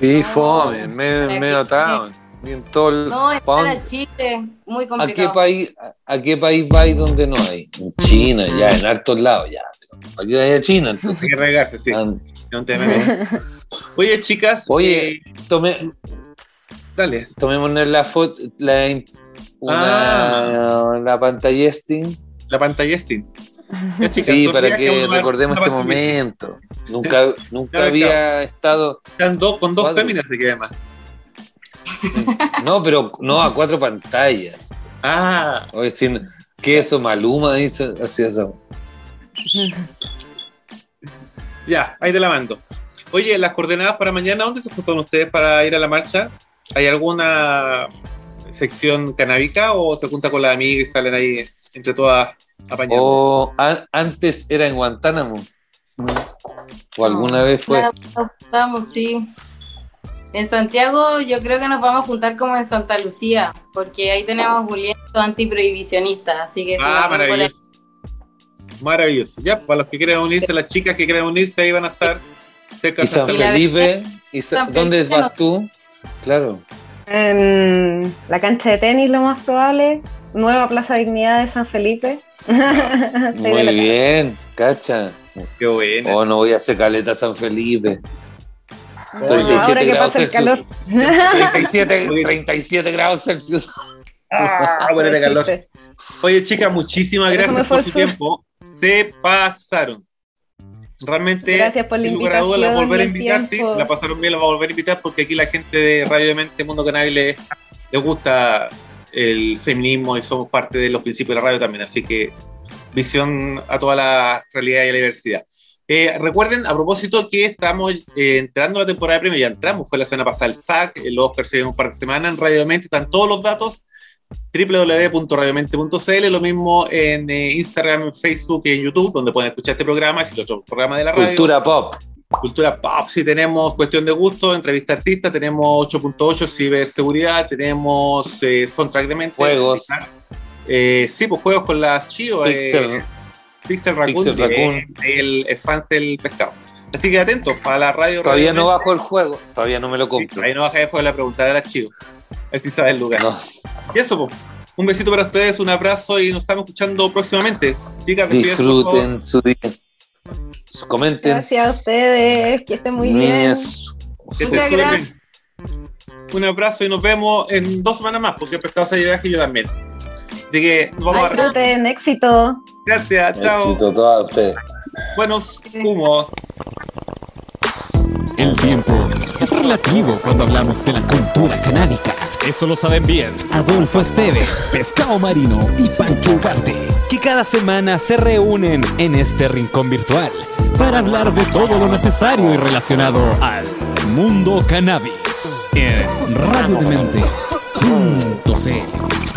S5: Sí,
S4: No,
S5: fome, me,
S4: ¿para
S5: me
S4: qué?
S5: notaron. Y en todo el-
S4: No,
S5: ¿pa'
S4: estar
S5: dónde-
S4: a Chile, muy
S5: ¿A qué
S4: complicado.
S5: país, a, a qué país vais donde no hay? En China, ya, en hartos lados, ya. ¿Para qué vais a China
S3: Hay
S5: entonces?
S3: que regarse, sí.
S5: Ah. *laughs*
S3: Oye, chicas.
S5: Oye.
S3: eh,
S5: tome-
S3: dale.
S5: tomémonos la foto, la, una, la pantalla Steam.
S3: La pantalla Steam. *laughs*
S5: Sí, para que recordemos este momento. *laughs* Nunca, nunca
S3: Claro,
S5: había estado.
S3: Están dos, con dos
S5: Cuatro.
S3: féminas se queda más. *laughs*
S5: No, pero no a cuatro pantallas.
S3: Ah,
S5: O decir, ¿qué eso? Maluma dice así eso.
S3: ya, ahí te la mando. Oye, las coordenadas para mañana, ¿dónde se juntan ustedes para ir a la marcha? ¿Hay alguna sección canábica o se junta con las amigas y salen ahí entre todas apañando?
S5: O an- antes era en Guantánamo. O alguna vez fue.
S4: Juntamos, sí. En Santiago yo creo que nos vamos a juntar como en Santa Lucía, porque ahí tenemos un antiprohibicionista, así que
S3: ah, maravilloso. Maravilloso. Ya, para los que quieran unirse, las chicas que quieran unirse, ahí van a estar cerca
S5: Y
S3: de
S5: San Felipe. y Sa-
S4: San
S5: ¿Dónde
S4: Felipe
S5: vas
S4: no.
S5: tú? Claro.
S6: En la cancha de tenis, lo más probable. Nueva Plaza Dignidad de San Felipe. *laughs*
S5: Muy bien, cacha.
S3: Qué bueno.
S5: Oh, no voy a hacer caleta a San Felipe.
S6: Ahora que pasa el calor.
S5: 37, 37 *laughs* grados Celsius.
S3: Ah, bueno, de calor. Oye, chicas, muchísimas gracias por su tiempo. Se pasaron. Realmente,
S6: Gracias por la
S3: sin lugar a dudas, la volver a invitar, sí, la pasaron bien, la vamos a volver a invitar porque aquí la gente de Radio de Mente, Mundo Cannabis, le, le gusta el feminismo y somos parte de los principios de la radio también, así que visión a toda la realidad y la diversidad. Eh, recuerden, a propósito, que estamos eh, entrando a la temporada de premios, ya entramos, fue la semana pasada el SAC, el Oscar se viene un par de semanas en Radio de Mente, están todos los datos www.radiomente.cl, lo mismo en eh, Instagram, Facebook y en YouTube, donde pueden escuchar este programa y los otros programas de la radio.
S5: Cultura pop.
S3: Cultura Pop, sí tenemos cuestión de gusto, entrevista artista, tenemos 8.8 ciberseguridad, tenemos eh, soundtrack de mente.
S5: Juegos.
S3: Eh, sí, pues juegos con las chivas.
S5: Pixel.
S3: Eh, Pixel Raccoon,
S5: Pixel Raccoon.
S3: el, el fans del pescado. Así que atentos, para la radio.
S5: Todavía
S3: Radio
S5: no bajo el juego. Todavía no me lo
S3: Sí,
S5: compro.
S3: Ahí no baja de juego, le preguntar a la chivo. A ver si sabe el lugar.
S5: No.
S3: Y eso, pues. Un besito para ustedes, un abrazo y nos estamos escuchando próximamente. Favor.
S5: Disfruten su día. Comenten.
S6: Gracias a ustedes, que estén muy bien.
S5: Niñas.
S3: Que
S4: Muchas gracias.
S3: bien. Un abrazo y nos vemos en dos semanas más, porque el pescado se viaje y yo también. Así que nos vamos a ver.
S6: Disfruten, éxito.
S3: Gracias, chao.
S5: Éxito a todas ustedes.
S3: Buenos humos.
S2: El tiempo es relativo cuando hablamos de la cultura canábica. Eso lo saben bien Adolfo Esteves, Pescado Marino y Pancho Ugarte, que cada semana se reúnen en este rincón virtual para hablar de todo lo necesario y relacionado al mundo cannabis en radiodemente.cl.